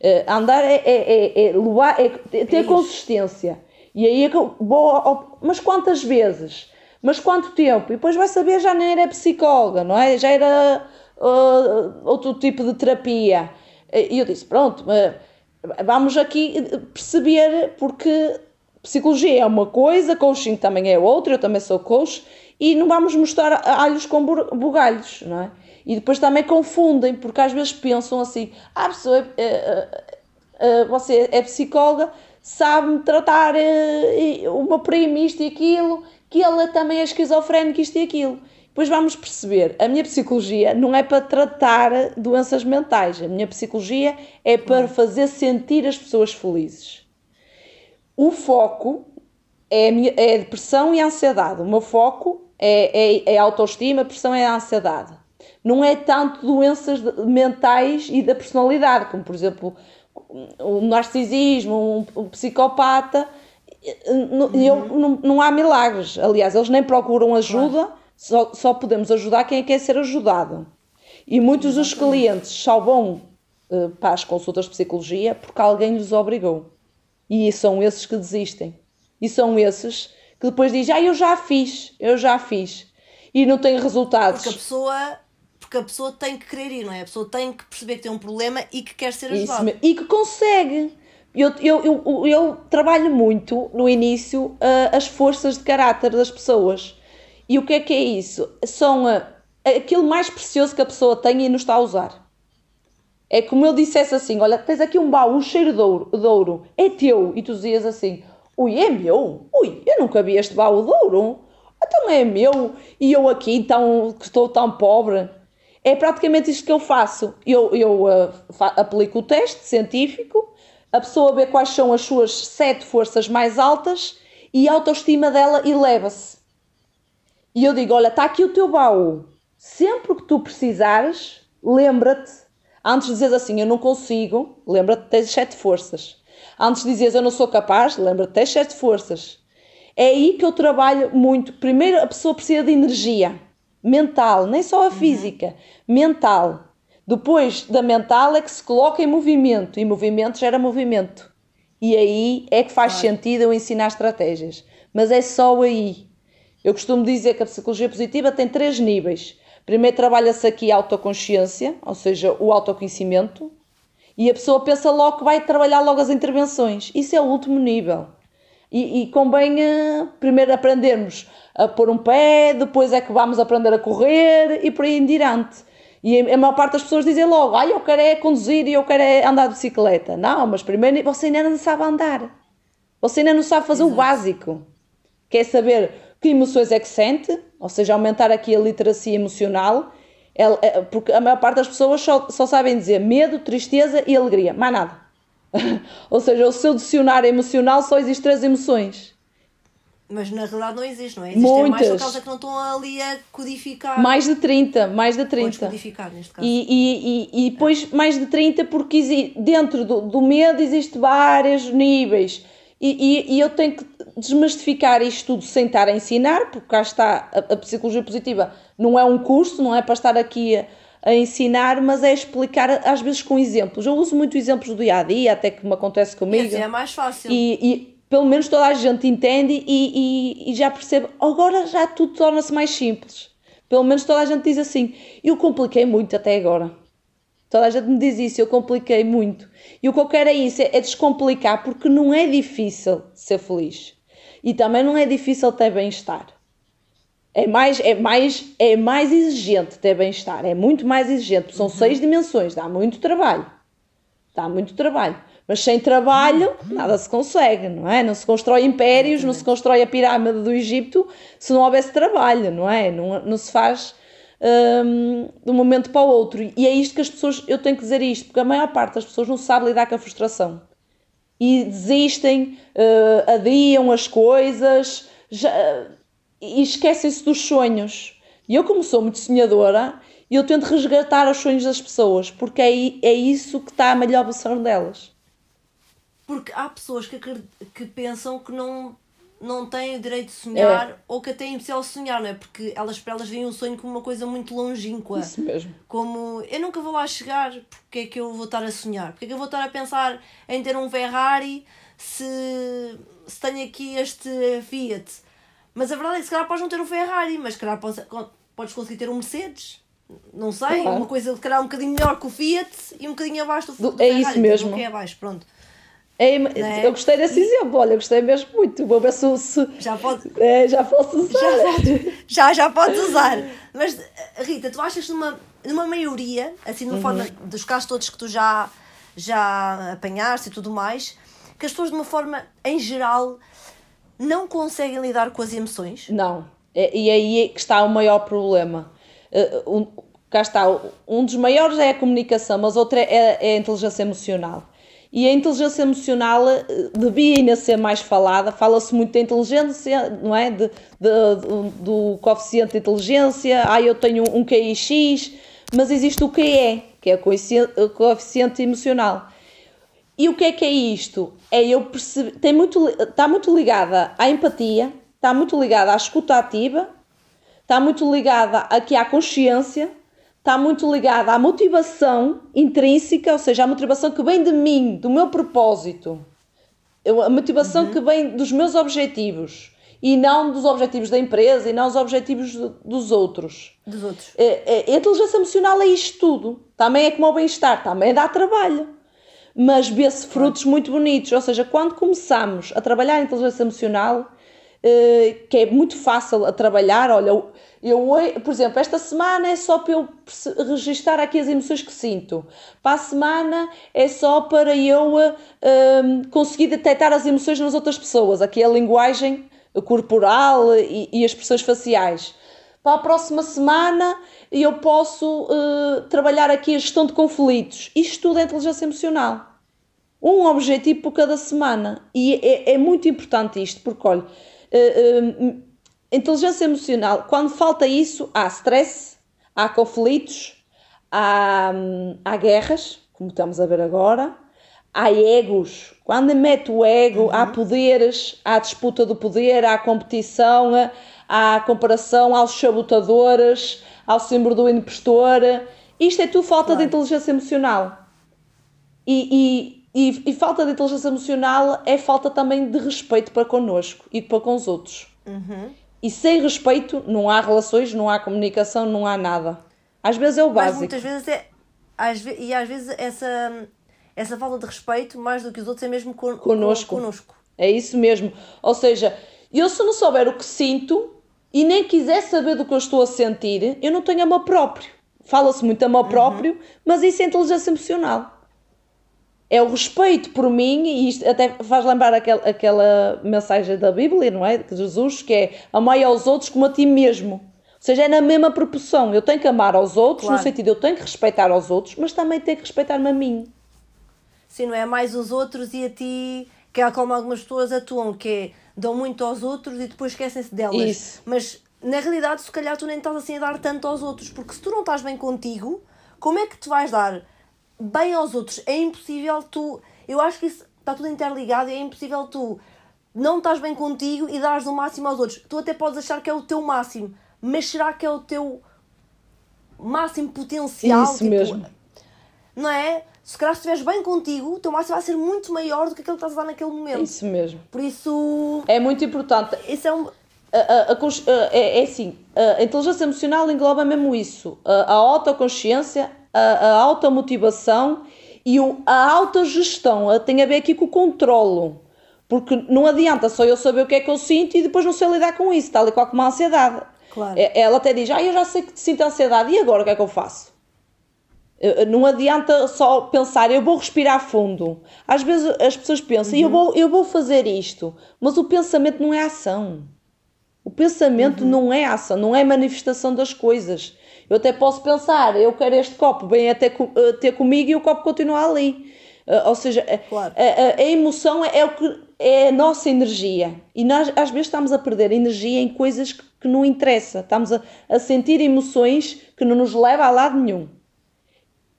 Uh, andar é, é, é, é, é ter consistência. E aí é vou. Mas quantas vezes? Mas quanto tempo? E depois vai saber, já nem era psicóloga, não é? Já era uh, outro tipo de terapia. E eu disse: pronto, vamos aqui perceber, porque psicologia é uma coisa, coaching também é outra, eu também sou coach, e não vamos mostrar alhos com bugalhos, não é? E depois também confundem, porque às vezes pensam assim: ah, pessoa é, é, é, você é psicóloga, sabe-me tratar uma prima isto e aquilo, que ela também é esquizofrénica isto e aquilo. Depois vamos perceber, a minha psicologia não é para tratar doenças mentais, a minha psicologia é para fazer sentir as pessoas felizes. O foco é minha, é depressão e a ansiedade. O meu foco é, é, é a autoestima, a depressão é a ansiedade. Não é tanto doenças mentais e da personalidade, como por exemplo o narcisismo, um, um psicopata. Uhum. Eu, não, não há milagres. Aliás, eles nem procuram ajuda, claro. só, só podemos ajudar quem quer ser ajudado. E muitos dos clientes só vão uh, para as consultas de psicologia porque alguém lhes obrigou. E são esses que desistem. E são esses que depois dizem, ah, eu já fiz, eu já fiz. E não tem resultados. Porque a pessoa, porque a pessoa tem que querer ir, não é? A pessoa tem que perceber que tem um problema e que quer ser ajudada. E que consegue. Eu, eu, eu, eu trabalho muito no início uh, as forças de caráter das pessoas. E o que é que é isso? São uh, aquilo mais precioso que a pessoa tem e não está a usar. É como eu dissesse assim: olha, tens aqui um baú cheiro de ouro, de ouro, é teu. E tu dizias assim: ui, é meu? Ui, eu nunca vi este baú de ouro. Então é meu. E eu aqui, tão, que estou tão pobre. É praticamente isto que eu faço. Eu, eu uh, fa aplico o teste científico, a pessoa vê quais são as suas sete forças mais altas e a autoestima dela eleva-se. E eu digo: olha, está aqui o teu baú. Sempre que tu precisares, lembra-te. Antes de dizeres assim, eu não consigo, lembra-te tens sete forças. Antes de dizeres eu não sou capaz, lembra-te tens sete forças. É aí que eu trabalho muito. Primeiro, a pessoa precisa de energia mental, nem só a uhum. física, uhum. mental. Depois da mental é que se coloca em movimento e movimento gera movimento. E aí é que faz claro. sentido eu ensinar estratégias. Mas é só aí. Eu costumo dizer que a psicologia positiva tem três níveis. Primeiro trabalha-se aqui a autoconsciência, ou seja, o autoconhecimento, e a pessoa pensa logo que vai trabalhar logo as intervenções. Isso é o último nível. E, e convém uh, primeiro aprendermos a pôr um pé, depois é que vamos aprender a correr e por aí em diante. E a maior parte das pessoas dizem logo: ah, eu quero é conduzir e eu quero é andar de bicicleta. Não, mas primeiro você ainda não sabe andar. Você ainda não sabe fazer Exato. o básico. Quer saber que emoções é que sente, ou seja, aumentar aqui a literacia emocional, é, é, porque a maior parte das pessoas só, só sabem dizer medo, tristeza e alegria, mais nada. ou seja, o seu dicionário emocional só existe três emoções. Mas na realidade não existe, não é? Existem Muitas. mais por causa que não estão ali a codificar. Mais de 30, mais de 30. codificar neste caso. E, e, e, e depois é. mais de 30 porque dentro do, do medo existe vários níveis. E, e, e, eu tenho que desmistificar isto tudo sem estar a ensinar, porque cá está, a, a psicologia positiva não é um curso, não é para estar aqui a, a, ensinar, mas é explicar às vezes com exemplos. Eu uso muito exemplos do dia a dia, até que me acontece comigo. E assim é mais fácil. E, e pelo menos toda a gente entende e, e, e já percebe. Agora já tudo torna-se mais simples. Pelo menos toda a gente diz assim. Eu compliquei muito até agora. Toda a gente me diz isso, eu compliquei muito. E o que eu quero é isso, é descomplicar, porque não é difícil ser feliz. E também não é difícil ter bem-estar. É mais, é, mais, é mais exigente ter bem-estar, é muito mais exigente. São uhum. seis dimensões, dá muito trabalho. Dá muito trabalho. Mas sem trabalho, nada se consegue, não é? Não se constrói impérios, não se constrói a pirâmide do Egito se não houvesse trabalho, não é? Não, não se faz um, de um momento para o outro. E é isto que as pessoas, eu tenho que dizer isto, porque a maior parte das pessoas não sabe lidar com a frustração. E desistem, uh, adiam as coisas já, e esquecem-se dos sonhos. E eu, como sou muito sonhadora, eu tento resgatar os sonhos das pessoas, porque é, é isso que está a melhor versão delas. Porque há pessoas que, que pensam que não não têm o direito de sonhar é. ou que até é impossível sonhar, não é? Porque elas para elas veem o sonho como uma coisa muito longínqua. Isso mesmo. Como eu nunca vou lá chegar, porque é que eu vou estar a sonhar? Porque é que eu vou estar a pensar em ter um Ferrari se, se tenho aqui este Fiat? Mas a verdade é que se calhar podes não ter um Ferrari, mas se calhar podes, podes conseguir ter um Mercedes. Não sei, claro. uma coisa se calhar um bocadinho melhor que o Fiat e um bocadinho abaixo do, do, é Ferrari. Isso mesmo. Então, é abaixo, pronto. É, é? Eu gostei desse exemplo, olha, gostei mesmo muito. Vou ver se. se já, pode, é, já posso usar. Já, já, já podes usar. Mas, Rita, tu achas numa, numa maioria, assim, numa uhum. forma dos casos todos que tu já, já apanhaste e tudo mais, que as pessoas, de uma forma em geral, não conseguem lidar com as emoções? Não. É, e aí é que está o maior problema. Um, cá está. Um dos maiores é a comunicação, mas outro é, é a inteligência emocional. E a inteligência emocional eh, devia ainda ser mais falada. Fala-se muito da inteligência, não é? De, de, de, do coeficiente de inteligência. Ah, eu tenho um QIX, mas existe o QE, que é o coeficiente emocional. E o que é que é isto? É eu perceber, tem muito, está muito ligada à empatia, está muito ligada à escuta ativa, está muito ligada aqui à consciência, está muito ligada à motivação intrínseca, ou seja, à motivação que vem de mim, do meu propósito, a motivação uhum. que vem dos meus objetivos e não dos objetivos da empresa e não os objetivos dos outros. Dos outros. É, é, a inteligência emocional é isto tudo. Também é como o bem-estar, também dá trabalho. Mas vê-se frutos muito bonitos. Ou seja, quando começamos a trabalhar a inteligência emocional, eh, que é muito fácil a trabalhar, olha, eu, por exemplo, esta semana é só para eu registrar aqui as emoções que sinto. Para a semana é só para eu um, conseguir detectar as emoções nas outras pessoas. Aqui é a linguagem corporal e, e as expressões faciais. Para a próxima semana eu posso uh, trabalhar aqui a gestão de conflitos. Isto tudo é inteligência emocional. Um objetivo por cada semana. E é, é muito importante isto, porque olha, uh, uh, inteligência emocional, quando falta isso, há stress, há conflitos, há, hum, há guerras, como estamos a ver agora, há egos. Quando mete o ego, uhum. há poderes, há disputa do poder, há competição, há comparação aos sabotadores, ao símbolo do impostor. Isto é tudo falta claro. de inteligência emocional. E, e, e, e, falta de inteligência emocional é falta também de respeito para connosco e para com os outros. Uhum. E sem respeito não há relações, não há comunicação, não há nada. Às vezes é o básico. Mas muitas vezes é. Às ve e às vezes essa, essa falta de respeito, mais do que os outros, é mesmo con conosco. conosco. É isso mesmo. Ou seja, eu se não souber o que sinto e nem quiser saber do que eu estou a sentir, eu não tenho amor próprio. Fala-se muito amor uhum. próprio, mas isso é inteligência emocional. É o respeito por mim, e isto até faz lembrar aquel, aquela mensagem da Bíblia, não é? De Jesus, que é amai aos outros como a ti mesmo. Ou seja, é na mesma proporção. Eu tenho que amar aos outros, claro. no sentido eu tenho que respeitar aos outros, mas também tenho que respeitar-me a mim. Sim, não é mais os outros e a ti, que é como algumas pessoas atuam, que é, dão muito aos outros e depois esquecem-se delas. Isso. Mas na realidade, se calhar tu nem estás assim a dar tanto aos outros, porque se tu não estás bem contigo, como é que tu vais dar bem aos outros? É impossível tu. Eu acho que isso está tudo interligado e é impossível tu não estás bem contigo e dares o máximo aos outros. Tu até podes achar que é o teu máximo, mas será que é o teu máximo potencial? Isso tipo, mesmo. Não é? Se calhar se estiveres bem contigo, o teu máximo vai ser muito maior do que aquele que estás a dar naquele momento. Isso mesmo. Por isso. É muito importante. Isso é um. A, a, a, é, é assim, a inteligência emocional engloba mesmo isso: a, autoconsciência, a, a automotivação e o, a autogestão. Tem a ver aqui com o controlo. Porque não adianta só eu saber o que é que eu sinto e depois não sei lidar com isso, tal e qual como a ansiedade. Claro. Ela até diz, ah, eu já sei que sinto ansiedade, e agora o que é que eu faço? Não adianta só pensar, eu vou respirar fundo. Às vezes as pessoas pensam, uhum. eu, vou, eu vou fazer isto, mas o pensamento não é ação. O pensamento uhum. não é ação, não é manifestação das coisas. Eu até posso pensar, eu quero este copo, vem até ter comigo e o copo continua ali. ou seja, claro. a, a, a, emoção é, é, o que é a nossa energia. E nós às vezes estamos a perder energia em coisas que, que não interessa. Estamos a, a sentir emoções que não nos levam a lado nenhum.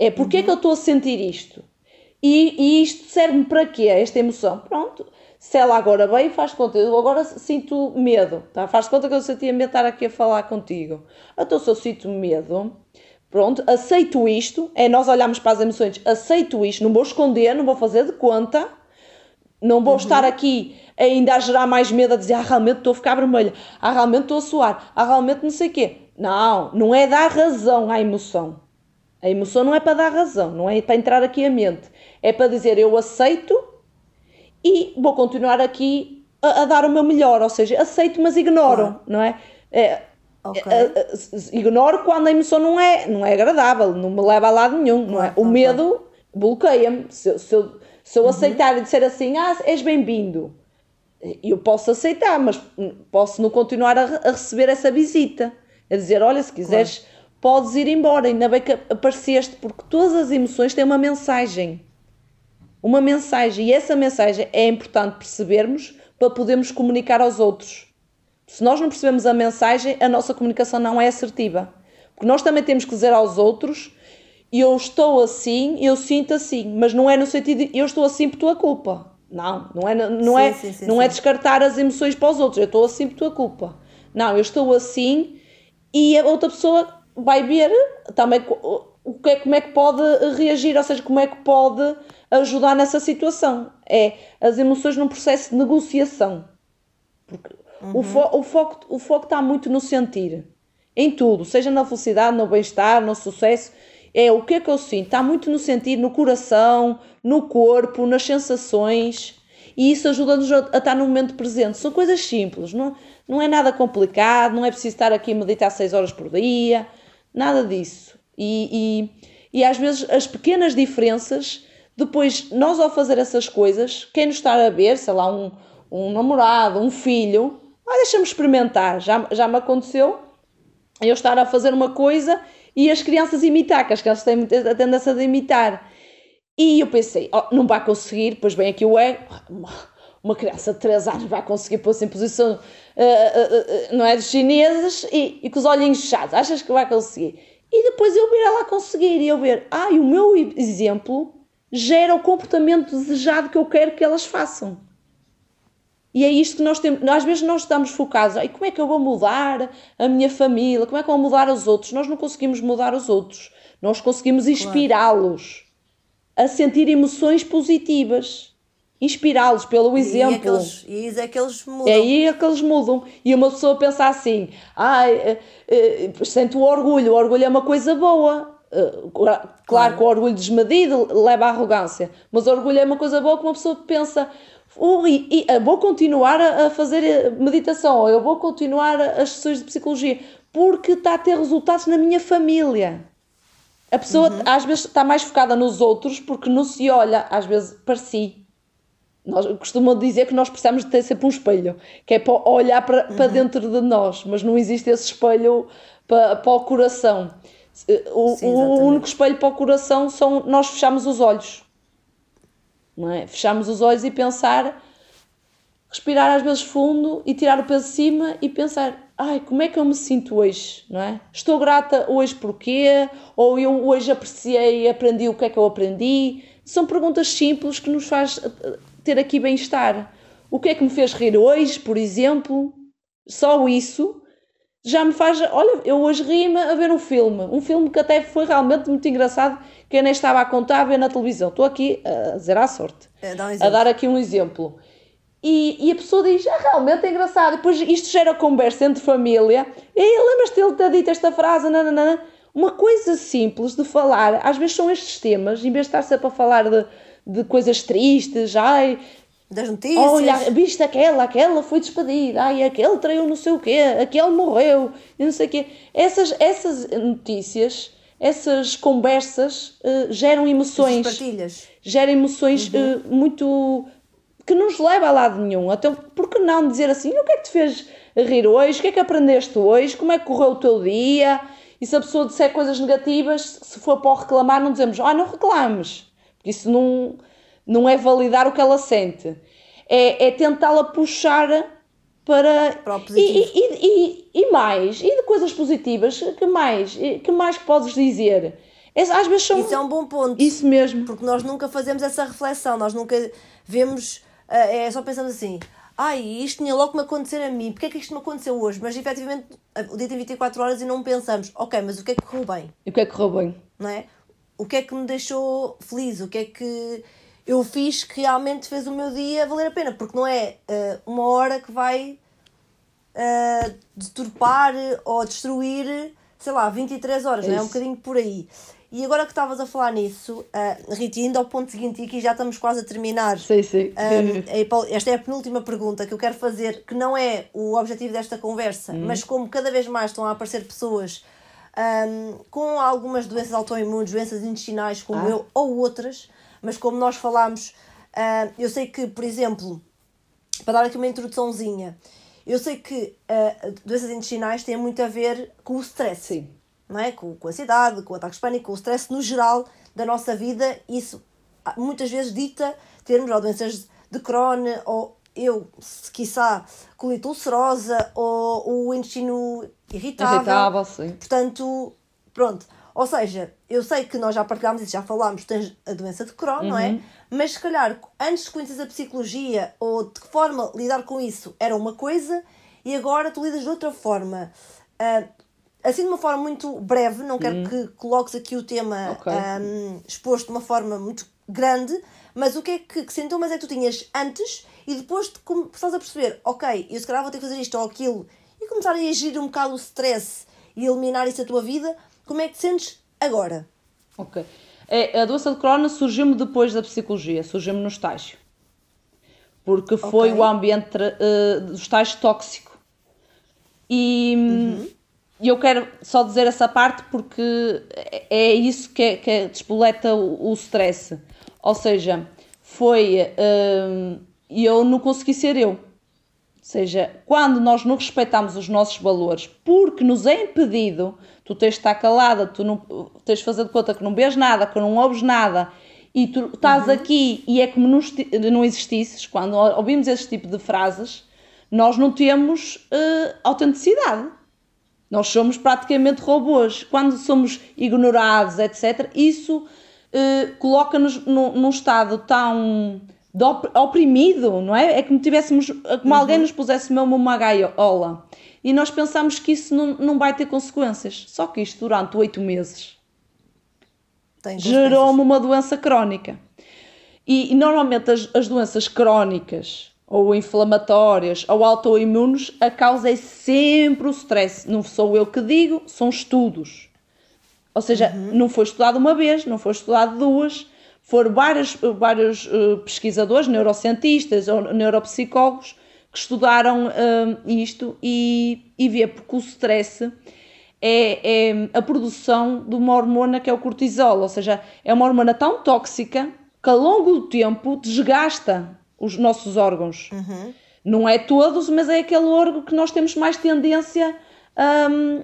É porque uhum. é que eu estou a sentir isto? E, e isto serve-me para quê? Esta emoção. Pronto, se ela agora veio, faz conta, eu agora sinto medo, tá? faz conta que eu sentia medo de estar aqui a falar contigo. Então, se eu sinto medo, pronto, aceito isto, é nós olhamos para as emoções, aceito isto, não vou esconder, não vou fazer de conta, não vou uhum. estar aqui ainda a gerar mais medo, a dizer, ah, realmente estou a ficar vermelha, ah, realmente estou a suar, ah, realmente não sei o quê. Não, não é dar razão à emoção. A emoção não é para dar razão, não é para entrar aqui a mente. É para dizer eu aceito e vou continuar aqui a, a dar o meu melhor. Ou seja, aceito, mas ignoro, não é? é okay. ignoro quando a emoção não é, não é agradável, não me leva a lado nenhum. Não é? O medo bloqueia-me. Se, se, eu, se eu uhum. aceitar e disser assim, ah, és bem-vindo, eu posso aceitar, mas posso não continuar a, a receber essa visita. A dizer, olha, se quiseres. Claro podes ir embora, ainda bem que apareceste, porque todas as emoções têm uma mensagem. Uma mensagem, e essa mensagem é importante percebermos para podermos comunicar aos outros. Se nós não percebemos a mensagem, a nossa comunicação não é assertiva. Porque nós também temos que dizer aos outros: eu estou assim, eu sinto assim, mas não é no sentido de eu estou assim por tua culpa. Não, não é, não sim, é, sim, sim, não é descartar as emoções para os outros. Eu estou assim por tua culpa. Não, eu estou assim e a outra pessoa vai ver também o que é, como é que pode reagir, ou seja, como é que pode ajudar nessa situação. É as emoções num processo de negociação. Porque uhum. o, fo o, foco, o foco está muito no sentir. Em tudo, seja na felicidade, no bem-estar, no sucesso. É o que é que eu sinto? Está muito no sentir, no coração, no corpo, nas sensações. E isso ajuda-nos a estar no momento presente. São coisas simples, não, não é nada complicado, não é preciso estar aqui a meditar 6 horas por dia Nada disso. E, e, e às vezes as pequenas diferenças, depois nós ao fazer essas coisas, quem nos está a ver, sei lá, um, um namorado, um filho, ah, deixa-me experimentar. Já, já me aconteceu eu estar a fazer uma coisa e as crianças imitar, que as crianças têm muita tendência de imitar. E eu pensei, oh, não vai conseguir, depois vem aqui o ego, uma criança de 3 anos vai conseguir pôr-se em posição, uh, uh, uh, não é, dos chineses e, e com os olhinhos fechados, achas que vai conseguir? E depois eu ver ela conseguir e eu ver, ai, ah, o meu exemplo gera o comportamento desejado que eu quero que elas façam. E é isto que nós temos. Às vezes nós estamos focados, ai, como é que eu vou mudar a minha família? Como é que eu vou mudar os outros? Nós não conseguimos mudar os outros. Nós conseguimos inspirá-los a sentir emoções positivas. Inspirá-los pelo exemplo. E, aqueles, e é que eles mudam. É aí é que eles mudam. E uma pessoa pensa assim: ai, eh, eh, sente o orgulho. O orgulho é uma coisa boa. Uh, claro, claro que o orgulho desmedido leva à arrogância, mas o orgulho é uma coisa boa que uma pessoa pensa: e, e, vou continuar a, a fazer meditação, ou eu vou continuar as sessões de psicologia, porque está a ter resultados na minha família. A pessoa uhum. às vezes está mais focada nos outros porque não se olha, às vezes, para si. Nós costumam dizer que nós precisamos de ter sempre um espelho, que é para olhar para, uhum. para dentro de nós, mas não existe esse espelho para, para o coração. O, Sim, o único espelho para o coração são nós fechamos os olhos. Não é? Fechamos os olhos e pensar, respirar às vezes fundo e tirar o peso de cima e pensar, ai, como é que eu me sinto hoje, não é? Estou grata hoje porquê? Ou eu hoje apreciei e aprendi o que é que eu aprendi? São perguntas simples que nos faz eh, ter aqui bem-estar. O que é que me fez rir hoje, por exemplo? Só isso já me faz. Olha, eu hoje ri-me a ver um filme, um filme que até foi realmente muito engraçado, que eu nem estava a contar a ver na televisão. Estou aqui a dizer à sorte, é, dá um a dar aqui um exemplo. E, e a pessoa diz, ah, realmente é engraçado. Depois isto gera conversa entre família. E lembras-te dele ter dito esta frase? Nananana. Uma coisa simples de falar, às vezes são estes temas, em vez de estar sempre a falar de, de coisas tristes, ai, das notícias. Olha, viste aquela, aquela foi despedida, ai, aquele traiu não sei o quê, aquele morreu, e não sei o quê. Essas, essas notícias, essas conversas uh, geram emoções. Essas partilhas. Geram emoções uhum. uh, muito. que nos leva a lado nenhum. Então, por que não dizer assim, o que é que te fez rir hoje? O que é que aprendeste hoje? Como é que correu o teu dia? E se a pessoa disser coisas negativas, se for para reclamar, não dizemos, ah, não reclames. Isso não não é validar o que ela sente, é, é tentá-la puxar para, para o positivo. E, e, e, e, mais, e de coisas positivas, que mais, que mais podes dizer? É, às vezes são... Isso é um bom ponto. Isso mesmo. Porque nós nunca fazemos essa reflexão, nós nunca vemos, eh, é só pensamos assim, ai, isto tinha logo que me acontecer a mim, porque é que isto me aconteceu hoje? Mas efetivamente o dia tem 24 horas e não pensamos, ok, mas o que é que correu bem? E o que é que correu bem? Não é? O que é que me deixou feliz? O que é que eu fiz que realmente fez o meu dia valer a pena, porque não é uh, uma hora que vai uh, deturpar ou destruir, sei lá, 23 horas, não é? Um bocadinho por aí. E agora que estavas a falar nisso, uh, Rita, indo ao ponto seguinte, e aqui já estamos quase a terminar. Sim, sim. Uh, esta é a penúltima pergunta que eu quero fazer, que não é o objetivo desta conversa, uhum. mas como cada vez mais estão a aparecer pessoas um, com algumas doenças autoimunes, doenças intestinais, como ah. eu, ou outras, mas como nós falámos, uh, eu sei que, por exemplo, para dar aqui uma introduçãozinha, eu sei que uh, doenças intestinais têm muito a ver com o stress. Sim. Não é? com, com a ansiedade, com o ataque pânico, com o stress no geral da nossa vida. Isso ah, muitas vezes dita termos ou doenças de Crohn ou eu, se quiçá, colite ulcerosa ou o intestino irritável. Irritável, sim. Portanto, pronto. Ou seja, eu sei que nós já partilhámos isso, já falámos, tens a doença de Crohn, uhum. não é? Uhum. Mas se calhar, antes de conheces a psicologia ou de que forma lidar com isso era uma coisa e agora tu lidas de outra forma. Uh, assim, de uma forma muito breve, não quero uhum. que coloques aqui o tema okay. um, exposto de uma forma muito grande, mas o que é que, que sintomas é que tu tinhas antes e depois de começares a perceber, ok, eu se calhar vou ter que fazer isto ou aquilo e começar a agir um bocado o stress e eliminar isso da tua vida, como é que te sentes agora? Ok. É, a doença de Crohn surgiu-me depois da psicologia, surgiu-me no estágio. Porque foi okay. o ambiente uh, do estágio tóxico. E uhum. eu quero só dizer essa parte porque é, é isso que, é, que é, despoleta o, o stress. Ou seja, foi. Uh, eu não consegui ser eu. Ou seja, quando nós não respeitamos os nossos valores porque nos é impedido tu tens de estar calada, tu não tens de fazer de conta que não vês nada, que não ouves nada e tu estás uhum. aqui e é como não, não existisses, quando ouvimos esse tipo de frases, nós não temos uh, autenticidade. Nós somos praticamente robôs. Quando somos ignorados, etc., isso uh, coloca-nos num, num, estado tão oprimido, não é? É como tivéssemos, como uhum. alguém nos pusesse mesmo uma gaiola. E nós pensamos que isso não, não vai ter consequências. Só que isto durante oito meses gerou-me uma doença crónica. E, e normalmente as, as doenças crónicas ou inflamatórias ou autoimunes, a causa é sempre o stress. Não sou eu que digo, são estudos. Ou seja, uhum. não foi estudado uma vez, não foi estudado duas, foram vários, vários uh, pesquisadores, neurocientistas ou neuropsicólogos que estudaram uh, isto e, e vê porque o stress é, é, a produção de uma hormona que é o cortisol, ou seja, é uma hormona tão tóxica que ao longo do tempo desgasta os nossos órgãos. Uhum. Não é todos, mas é aquele órgão que nós temos mais tendência um,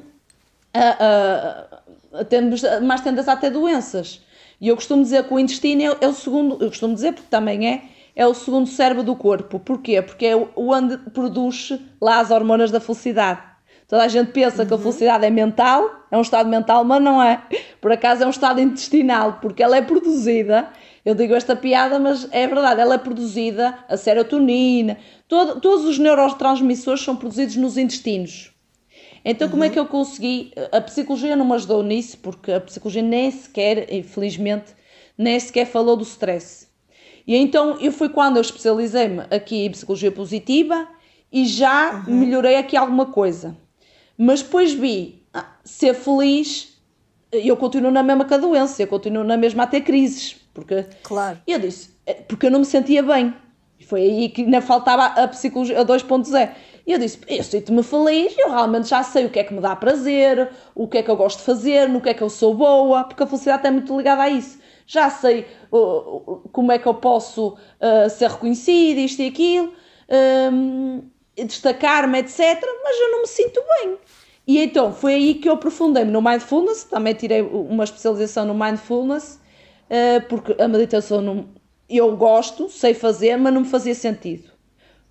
a, a, a, temos mais tendência a ter doenças. E eu costumo dizer que o intestino é, é, o segundo, eu costumo dizer porque também é, é o segundo cérebro do corpo. Porquê? Porque é onde produz lá as hormonas da felicidade. Toda a gente pensa uhum. que a uhum. felicidade é mental, é um estado mental, mas não é. Por acaso é um estado intestinal, porque ela é produzida eu digo esta piada, mas é verdade, ela é produzida, a serotonina, todo, todos os neurotransmissores são produzidos nos intestinos. Então, uhum. como é uhum. que eu consegui? A psicologia não me ajudou nisso, porque a psicologia nem sequer, infelizmente, nem sequer falou do stress. E então, eu fui quando eu especializei-me aqui em psicologia positiva e já uhum. melhorei aqui alguma coisa. Mas depois vi, ah, ser feliz, eu continuo na mesma com a doença, eu continuo na mesma a ter crises. Porque claro. eu disse, é, porque eu não me sentia bem. E foi aí que ainda faltava a psicologia 2.0. E eu disse, eu sinto-me feliz, eu realmente já sei o que é que me dá prazer, o que é que eu gosto de fazer, no que é que eu sou boa, porque a felicidade é muito ligada a isso. Já sei uh, como é que eu posso uh, ser reconhecida, isto e aquilo, um, destacar-me, etc. Mas eu não me sinto bem. E então foi aí que eu aprofundei-me no Mindfulness, também tirei uma especialização no Mindfulness uh, porque a meditação não, eu gosto, sei fazer, mas não me fazia sentido.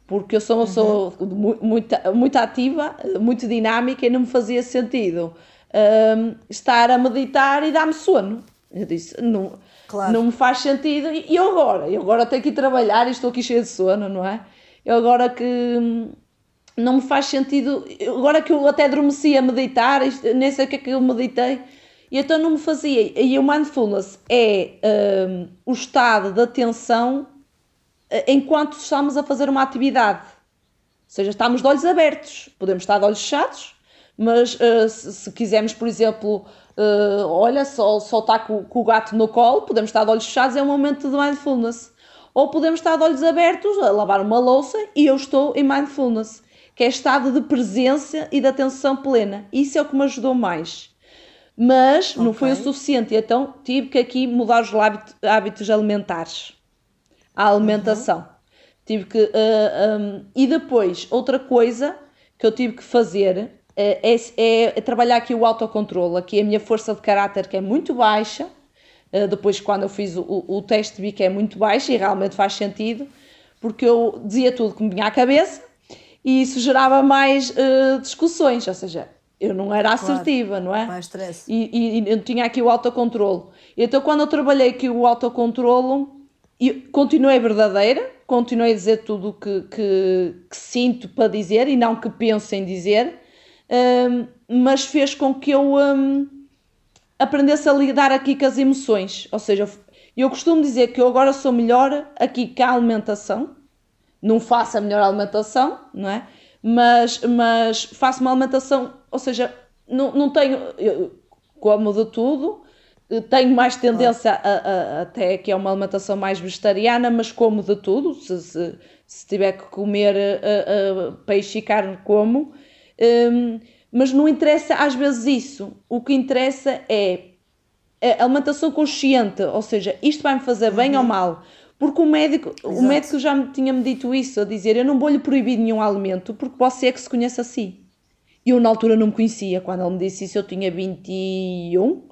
Porque eu sou uma pessoa uhum. muito, muito ativa, muito dinâmica e não me fazia sentido uh, estar a meditar e dar-me sono. Eu disse, não, claro. não me faz sentido. E eu agora? Eu agora tenho que ir trabalhar e estou aqui cheia de sono, não é? Eu agora que hum, não me faz sentido. Agora que eu até adormeci a meditar, nem sei o que é que eu meditei, e então não me fazia. E o mindfulness é um, o estado de atenção enquanto estamos a fazer uma atividade. Ou seja, estamos de olhos abertos. Podemos estar de olhos fechados, mas uh, se, se, quisermos, por exemplo, uh, olha, só, só estar com, com, o gato no colo, podemos estar de olhos fechados, é um momento de mindfulness. Ou podemos estar de olhos abertos a lavar uma louça e eu estou em mindfulness, que é estado de presença e de atenção plena. Isso é o que me ajudou mais mas okay. não foi o suficiente, então tive que aqui mudar os hábitos alimentares, a alimentação. Uhum. Tive que. Uh, eh, um, e depois, outra coisa que eu tive que fazer uh, é, é, é, trabalhar aqui o autocontrole, aqui a minha força de caráter, que é muito baixa. Uh, depois, quando eu fiz o, o, teste, vi que é muito baixa e realmente faz sentido, porque eu dizia tudo que me vinha à cabeça e isso gerava mais discussões, ou seja, eu não era assertiva, claro, não é? Mais stress. E, e, eu tinha aqui o autocontrole. Então, quando eu trabalhei aqui o autocontrole, eu continuei verdadeira, continuei a dizer tudo o que, que, que, sinto para dizer e não que penso em dizer, um, mas fez com que eu um, aprendesse a lidar aqui com as emoções. Ou seja, eu costumo dizer que eu agora sou melhor aqui com a alimentação, não faço a melhor alimentação, não é? Mas, mas faço uma alimentação ou seja, não, não tenho, eu, como de tudo, tenho mais tendência a, a, até que é uma alimentação mais vegetariana, mas como de tudo, se, se, se tiver que comer uh, uh, peixe e carne, como. Um, mas não interessa às vezes isso. O que interessa é a alimentação consciente, ou seja, isto vai-me fazer bem uhum. ou mal. Porque o médico, o médico já me tinha-me dito isso, a dizer, eu não vou-lhe proibir nenhum alimento, porque você é que se conhece a si. Eu, na altura, não me conhecia. Quando ele me disse isso, eu tinha 21.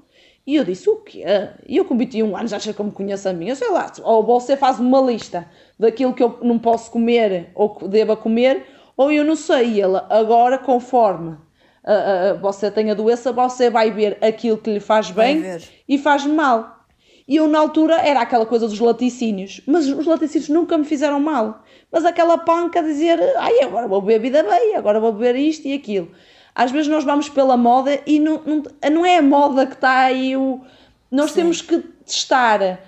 E eu disse, o quê? E eu com 21 anos, acha que eu me conheço a mim? Eu sei lá, ou você faz uma lista daquilo que eu não posso comer ou que deva comer, ou eu não sei. E ele, agora, conforme uh, uh, você tem a doença, você vai ver aquilo que lhe faz bem e faz mal. E eu, na altura, era aquela coisa dos laticínios. Mas os laticínios nunca me fizeram mal. Mas aquela panca a dizer, ai, agora vou beber vida bem, agora vou beber isto e aquilo. Às vezes nós vamos pela moda e não, não, não é a moda que está aí. O, nós Sim. temos que testar.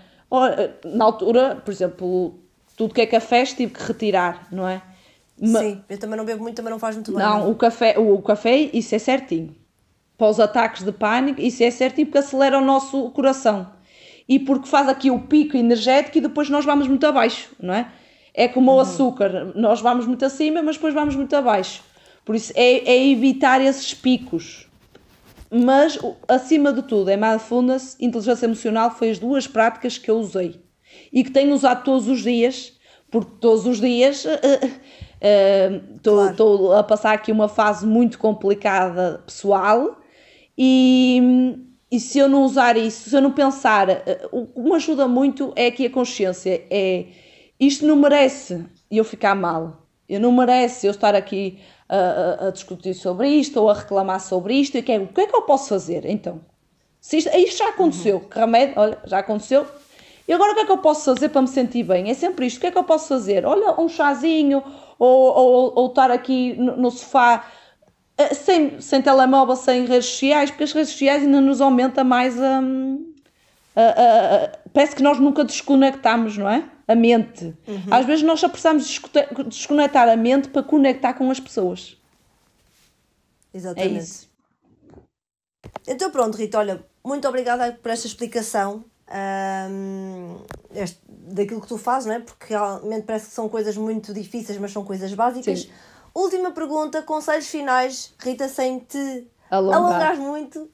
Na altura, por exemplo, tudo que é café tive que retirar, não é? Sim, eu também não bebo muito, também não faz muito bem. Não, não, o café, o, o café, isso é certinho. Para os ataques de pânico, isso é certinho porque acelera o nosso coração. E porque faz aqui o pico energético e depois nós vamos muito abaixo, não é? É como uhum. o açúcar, nós vamos muito acima, mas depois vamos muito abaixo. Por isso é, é evitar esses picos. Mas, acima de tudo, é mindfulness, inteligência emocional, foi as duas práticas que eu usei. E que tenho usado todos os dias, porque todos os dias estou uh, uh, uh, claro. a passar aqui uma fase muito complicada pessoal e, e se eu não usar isso, se eu não pensar, eh, o que me ajuda muito é aqui a consciência, é isto não merece eu ficar mal, eu não merece eu estar aqui a, a, discutir sobre isto ou a reclamar sobre isto. E que é, o que é que eu posso fazer então? Se isto, isto já aconteceu, uhum. que remédio, olha, já aconteceu. E agora o que é que eu posso fazer para me sentir bem? É sempre isto. O que é que eu posso fazer? Olha, um chazinho ou, ou, ou estar aqui no, no sofá eh, sem, sem telemóvel, sem redes sociais, porque as redes sociais ainda nos aumenta mais a. Um, parece que nós nunca desconectamos, não é? A mente. Uhum. Às vezes nós só precisamos desconectar a mente para conectar com as pessoas. Exatamente. É isso. Então pronto, Rita, olha, muito obrigada por esta explicação um, este, daquilo que tu fazes, não é? Porque realmente parece que são coisas muito difíceis, mas são coisas básicas. Sim. Última pergunta, conselhos finais, Rita, sem te alongar, alongar muito.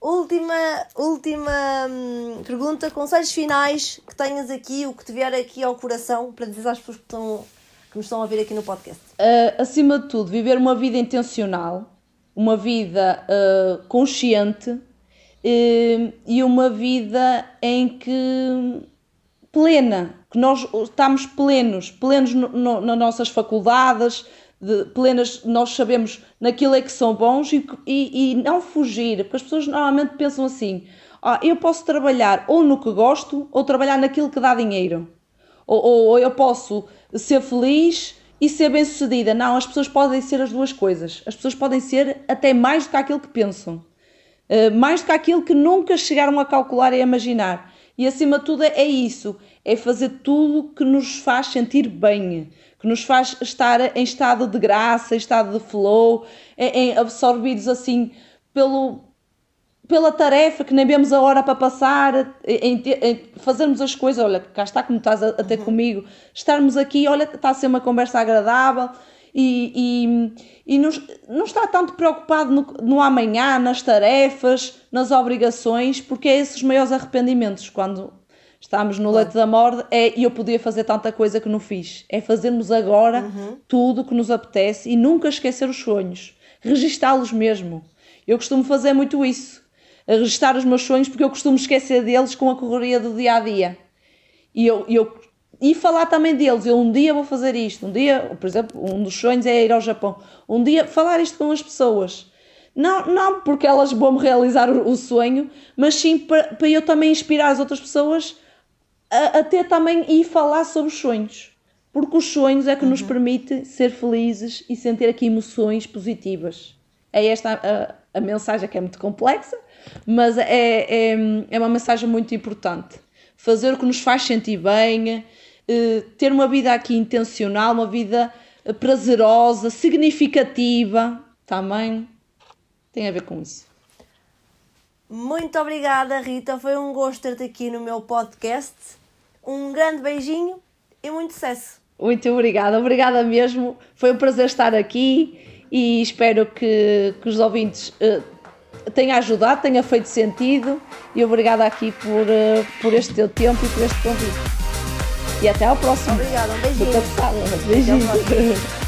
Última, última hum, pergunta, conselhos finais que tenhas aqui, o que te vier aqui ao coração para dizer às pessoas que, estão, que nos estão a ver aqui no podcast. Uh, acima de tudo, viver uma vida intencional, uma vida uh, consciente uh, e uma vida em que plena, que nós estamos plenos, plenos no, no, nas nossas faculdades, de plenas, nós sabemos naquilo é que são bons e, e, e não fugir, porque as pessoas normalmente pensam assim: ah, eu posso trabalhar ou no que gosto ou trabalhar naquilo que dá dinheiro, ou, ou, ou eu posso ser feliz e ser bem sucedida. Não, as pessoas podem ser as duas coisas, as pessoas podem ser até mais do que aquilo que pensam, uh, mais do que aquilo que nunca chegaram a calcular e imaginar. E acima de tudo é isso, é fazer tudo que nos faz sentir bem que nos faz estar em estado de graça, em estado de flow, em, absorvidos assim pelo, pela tarefa, que nem vemos a hora para passar, em, em fazermos as coisas, olha, cá está como estás a, a ter uhum. comigo, estarmos aqui, olha, está a ser uma conversa agradável e, e, e não, não está tanto preocupado no, no amanhã, nas tarefas, nas obrigações, porque é esses os maiores arrependimentos, quando estamos no leito da morte, é, e eu podia fazer tanta coisa que não fiz. É fazermos agora uhum. tudo o que nos apetece e nunca esquecer os sonhos. Registá-los mesmo. Eu costumo fazer muito isso. A registrar os meus sonhos porque eu costumo esquecer deles com a correria do dia a dia. E eu, eu e falar também deles. Eu um dia vou fazer isto, um dia, por exemplo, um dos sonhos é ir ao Japão. Um dia falar isto com as pessoas. Não, não porque elas vão me realizar o, o sonho, mas sim para, para eu também inspirar as outras pessoas a, ter também e falar sobre os sonhos. Porque os sonhos é que uhum. nos permite ser felizes e sentir aqui emoções positivas. É esta a, a mensagem que é muito complexa, mas é, é, é uma mensagem muito importante. Fazer o que nos faz sentir bem, ter uma vida aqui intencional, uma vida prazerosa, significativa, também tem a ver com isso. Muito obrigada, Rita. Foi um gosto ter-te aqui no meu podcast. Um grande beijinho e muito sucesso. Muito obrigada, obrigada mesmo. Foi um prazer estar aqui e espero que, que os ouvintes uh, tenha ajudado, tenha feito sentido e obrigada aqui por, por este teu tempo e por este convite. E até ao próximo. Obrigada, um beijinho. Beijinho.